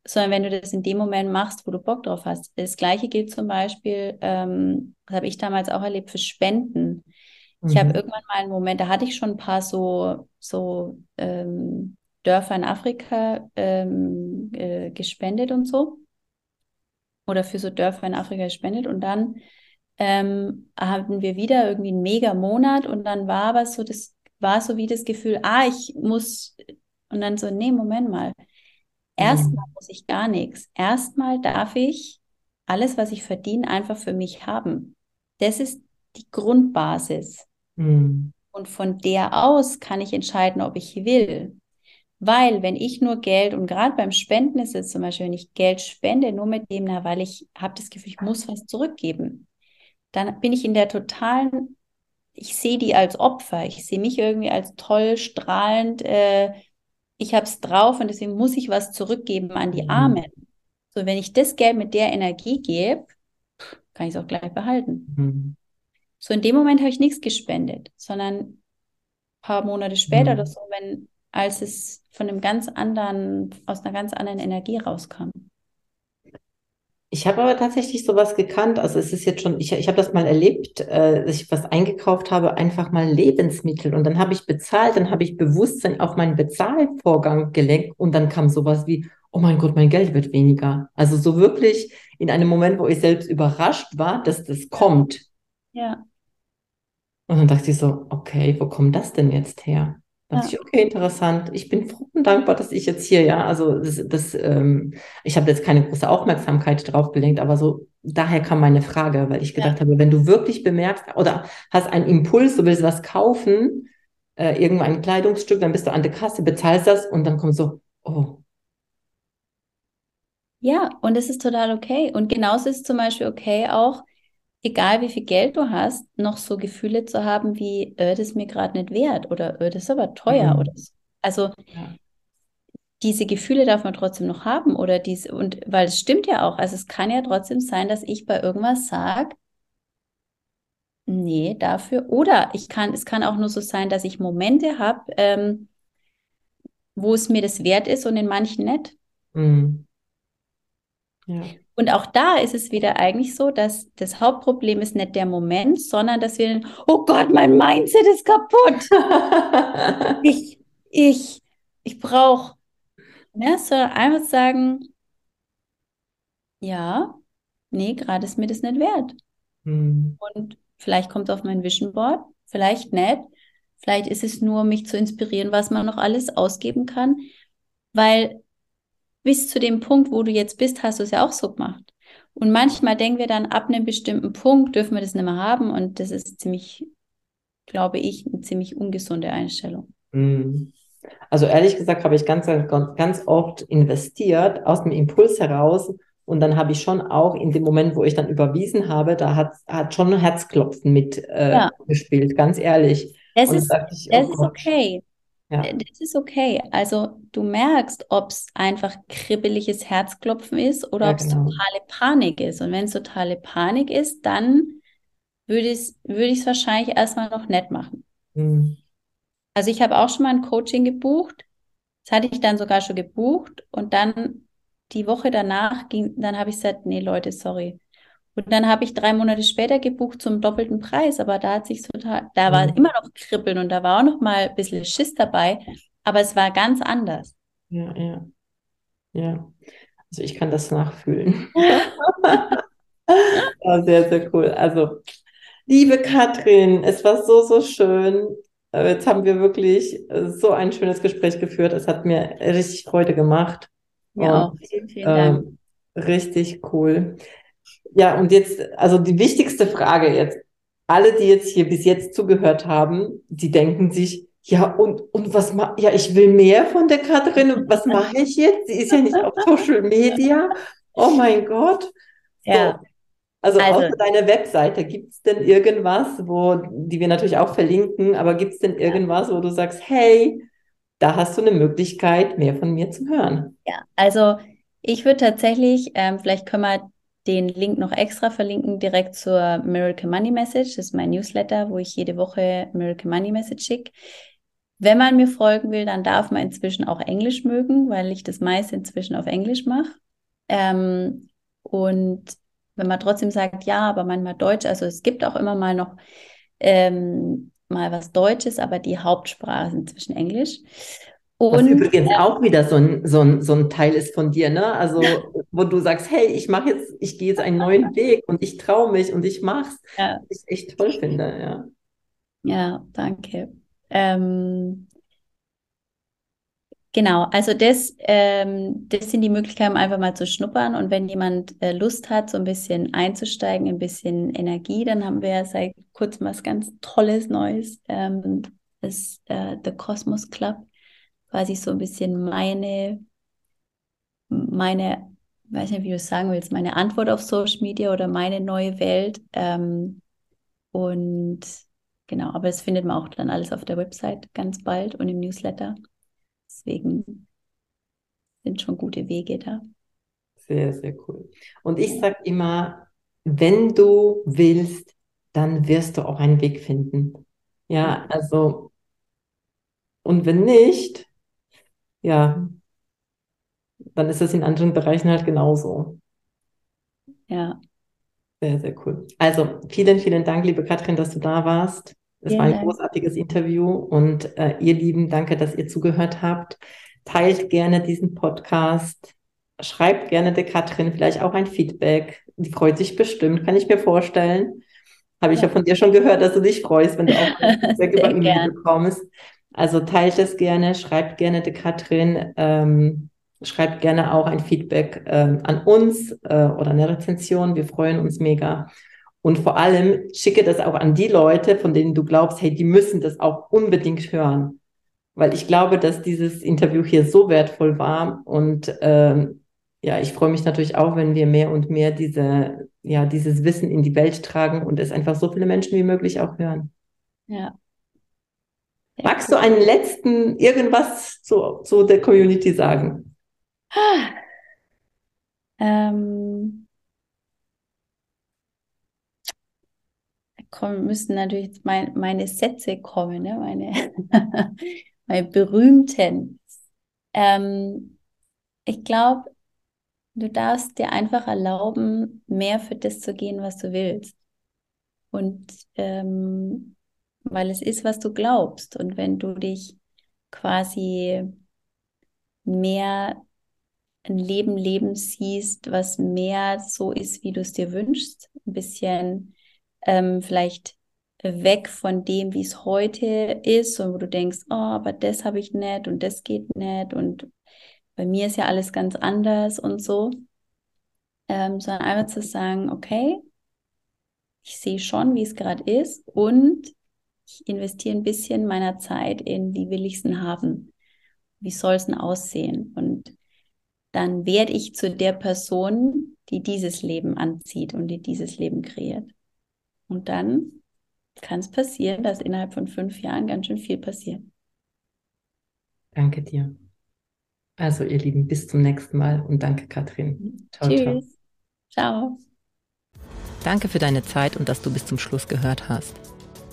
sondern wenn du das in dem Moment machst, wo du Bock drauf hast. Das gleiche gilt zum Beispiel, ähm, das habe ich damals auch erlebt, für Spenden. Mhm. Ich habe mhm. irgendwann mal einen Moment, da hatte ich schon ein paar so, so ähm, Dörfer in Afrika ähm, äh, gespendet und so. Oder für so Dörfer in Afrika gespendet. Und dann ähm, hatten wir wieder irgendwie einen mega Monat und dann war aber so, das war so wie das Gefühl, ah, ich muss, und dann so, nee, Moment mal Erstmal mhm. muss ich gar nichts. Erstmal darf ich alles, was ich verdiene, einfach für mich haben. Das ist die Grundbasis. Mhm. Und von der aus kann ich entscheiden, ob ich will. Weil wenn ich nur Geld und gerade beim Spenden ist es zum Beispiel, wenn ich Geld spende, nur mit dem, na, weil ich habe das Gefühl, ich muss was zurückgeben, dann bin ich in der totalen, ich sehe die als Opfer, ich sehe mich irgendwie als toll, strahlend, äh, ich habe es drauf und deswegen muss ich was zurückgeben an die mhm. Armen. So, wenn ich das Geld mit der Energie gebe, kann ich es auch gleich behalten. Mhm. So, in dem Moment habe ich nichts gespendet, sondern ein paar Monate später mhm. oder so, wenn, als es von einem ganz anderen, aus einer ganz anderen Energie rauskam. Ich habe aber tatsächlich sowas gekannt. Also es ist jetzt schon, ich, ich habe das mal erlebt, äh, dass ich was eingekauft habe, einfach mal Lebensmittel. Und dann habe ich bezahlt, dann habe ich Bewusstsein auf meinen Bezahlvorgang gelenkt und dann kam sowas wie, oh mein Gott, mein Geld wird weniger. Also so wirklich in einem Moment, wo ich selbst überrascht war, dass das kommt. Ja. Und dann dachte ich so, okay, wo kommt das denn jetzt her? Dachte ja. ich, okay, interessant. Ich bin froh und dankbar, dass ich jetzt hier, ja, also das, das ähm, ich habe jetzt keine große Aufmerksamkeit drauf gelenkt, aber so daher kam meine Frage, weil ich gedacht ja. habe, wenn du wirklich bemerkst oder hast einen Impuls, du willst was kaufen, äh, irgendwo ein Kleidungsstück, dann bist du an der Kasse, bezahlst das und dann kommt so, oh. Ja, und es ist total okay. Und genauso ist es zum Beispiel okay auch, egal wie viel Geld du hast, noch so Gefühle zu haben wie, äh, das ist mir gerade nicht wert oder äh, das ist aber teuer mhm. oder so. Also ja. diese Gefühle darf man trotzdem noch haben oder diese, und weil es stimmt ja auch, also es kann ja trotzdem sein, dass ich bei irgendwas sage, nee, dafür, oder ich kann, es kann auch nur so sein, dass ich Momente habe, ähm, wo es mir das wert ist und in manchen nicht. Mhm. Ja. Und auch da ist es wieder eigentlich so, dass das Hauptproblem ist nicht der Moment, sondern dass wir, oh Gott, mein Mindset ist kaputt. ich, ich, ich brauche, ja, sondern einfach sagen, ja, nee, gerade ist mir das nicht wert. Hm. Und vielleicht kommt es auf mein Vision Board, vielleicht nicht. Vielleicht ist es nur, mich zu inspirieren, was man noch alles ausgeben kann. Weil bis zu dem Punkt, wo du jetzt bist, hast du es ja auch so gemacht. Und manchmal denken wir dann, ab einem bestimmten Punkt dürfen wir das nicht mehr haben. Und das ist ziemlich, glaube ich, eine ziemlich ungesunde Einstellung. Hm. Also ehrlich gesagt habe ich ganz, ganz oft investiert aus dem Impuls heraus und dann habe ich schon auch in dem Moment, wo ich dann überwiesen habe, da hat, hat schon Herzklopfen mit äh, ja. gespielt, ganz ehrlich. Das, ist, ich, das oh ist okay. Ja. Das ist okay. Also du merkst, ob es einfach kribbeliges Herzklopfen ist oder ja, ob es genau. totale Panik ist. Und wenn es totale Panik ist, dann würde ich es würde wahrscheinlich erstmal noch nett machen. Mhm. Also ich habe auch schon mal ein Coaching gebucht. Das hatte ich dann sogar schon gebucht und dann die Woche danach ging, dann habe ich gesagt, nee, Leute, sorry. Und dann habe ich drei Monate später gebucht zum doppelten Preis, aber da hat sich total, da war mhm. immer noch Kribbeln und da war auch noch mal ein bisschen Schiss dabei, aber es war ganz anders. Ja, ja. Ja. Also ich kann das nachfühlen. ja, sehr, sehr cool. Also, liebe Katrin, es war so, so schön. Äh, jetzt haben wir wirklich äh, so ein schönes Gespräch geführt. Es hat mir richtig Freude gemacht. Ja, und, vielen, vielen Dank. Ähm, richtig cool. Ja, und jetzt, also die wichtigste Frage jetzt. Alle, die jetzt hier bis jetzt zugehört haben, die denken sich, ja, und, und was ma ja, ich will mehr von der Katrin was mache ich jetzt? Sie ist ja nicht auf Social Media. Oh mein Gott. So. Ja. Also, also außer deiner Webseite, gibt es denn irgendwas, wo, die wir natürlich auch verlinken, aber gibt es denn irgendwas, wo du sagst, hey, da hast du eine Möglichkeit, mehr von mir zu hören. Ja, also ich würde tatsächlich, ähm, vielleicht können wir den Link noch extra verlinken, direkt zur Miracle Money Message. Das ist mein Newsletter, wo ich jede Woche Miracle Money Message schicke. Wenn man mir folgen will, dann darf man inzwischen auch Englisch mögen, weil ich das meiste inzwischen auf Englisch mache. Ähm, und wenn man trotzdem sagt, ja, aber manchmal Deutsch, also es gibt auch immer mal noch ähm, mal was Deutsches, aber die Hauptsprache ist inzwischen Englisch. Und, was übrigens auch wieder so ein, so, ein, so ein Teil ist von dir, ne? Also, wo du sagst, hey, ich mache jetzt, ich gehe jetzt einen neuen Weg und ich traue mich und ich mach's. Ja. Was ich echt toll finde, ja. Ja, danke. Ähm, Genau, also das, ähm, das sind die Möglichkeiten, einfach mal zu schnuppern. Und wenn jemand äh, Lust hat, so ein bisschen einzusteigen, ein bisschen Energie, dann haben wir seit kurzem was ganz Tolles Neues. Ähm, das äh, The Cosmos Club, quasi so ein bisschen meine, meine, weiß nicht, wie du es sagen willst, meine Antwort auf Social Media oder meine neue Welt. Ähm, und genau, aber das findet man auch dann alles auf der Website ganz bald und im Newsletter. Deswegen sind schon gute Wege da. Sehr, sehr cool. Und ich sage immer, wenn du willst, dann wirst du auch einen Weg finden. Ja, also, und wenn nicht, ja, dann ist das in anderen Bereichen halt genauso. Ja. Sehr, sehr cool. Also, vielen, vielen Dank, liebe Katrin, dass du da warst. Es war ein großartiges Interview und äh, ihr Lieben, danke, dass ihr zugehört habt. Teilt gerne diesen Podcast. Schreibt gerne der Katrin vielleicht auch ein Feedback. Die freut sich bestimmt, kann ich mir vorstellen. Habe ich ja. ja von dir schon gehört, dass du dich freust, wenn du auch ein Feedback über E-Mail bekommst. Also teilt es gerne, schreibt gerne der Katrin, ähm, schreibt gerne auch ein Feedback ähm, an uns äh, oder eine Rezension. Wir freuen uns mega. Und vor allem schicke das auch an die Leute, von denen du glaubst, hey, die müssen das auch unbedingt hören. Weil ich glaube, dass dieses Interview hier so wertvoll war. Und ähm, ja, ich freue mich natürlich auch, wenn wir mehr und mehr diese, ja, dieses Wissen in die Welt tragen und es einfach so viele Menschen wie möglich auch hören. Ja. Magst du einen letzten irgendwas zu, zu der Community sagen? Ähm, kommen, müssen natürlich jetzt mein, meine Sätze kommen, ne? meine, meine berühmten. Ähm, ich glaube, du darfst dir einfach erlauben, mehr für das zu gehen, was du willst. Und ähm, weil es ist, was du glaubst. Und wenn du dich quasi mehr ein Leben leben siehst, was mehr so ist, wie du es dir wünschst. Ein bisschen ähm, vielleicht weg von dem, wie es heute ist und wo du denkst, oh, aber das habe ich nicht und das geht nicht und bei mir ist ja alles ganz anders und so. Ähm, sondern einfach zu sagen, okay, ich sehe schon, wie es gerade ist und ich investiere ein bisschen meiner Zeit in, wie will ich es denn haben? Wie soll es denn aussehen? Und dann werde ich zu der Person, die dieses Leben anzieht und die dieses Leben kreiert. Und dann kann es passieren, dass innerhalb von fünf Jahren ganz schön viel passiert. Danke dir. Also, ihr Lieben, bis zum nächsten Mal und danke, Katrin. Ciao, Tschüss. ciao. Ciao. Danke für deine Zeit und dass du bis zum Schluss gehört hast.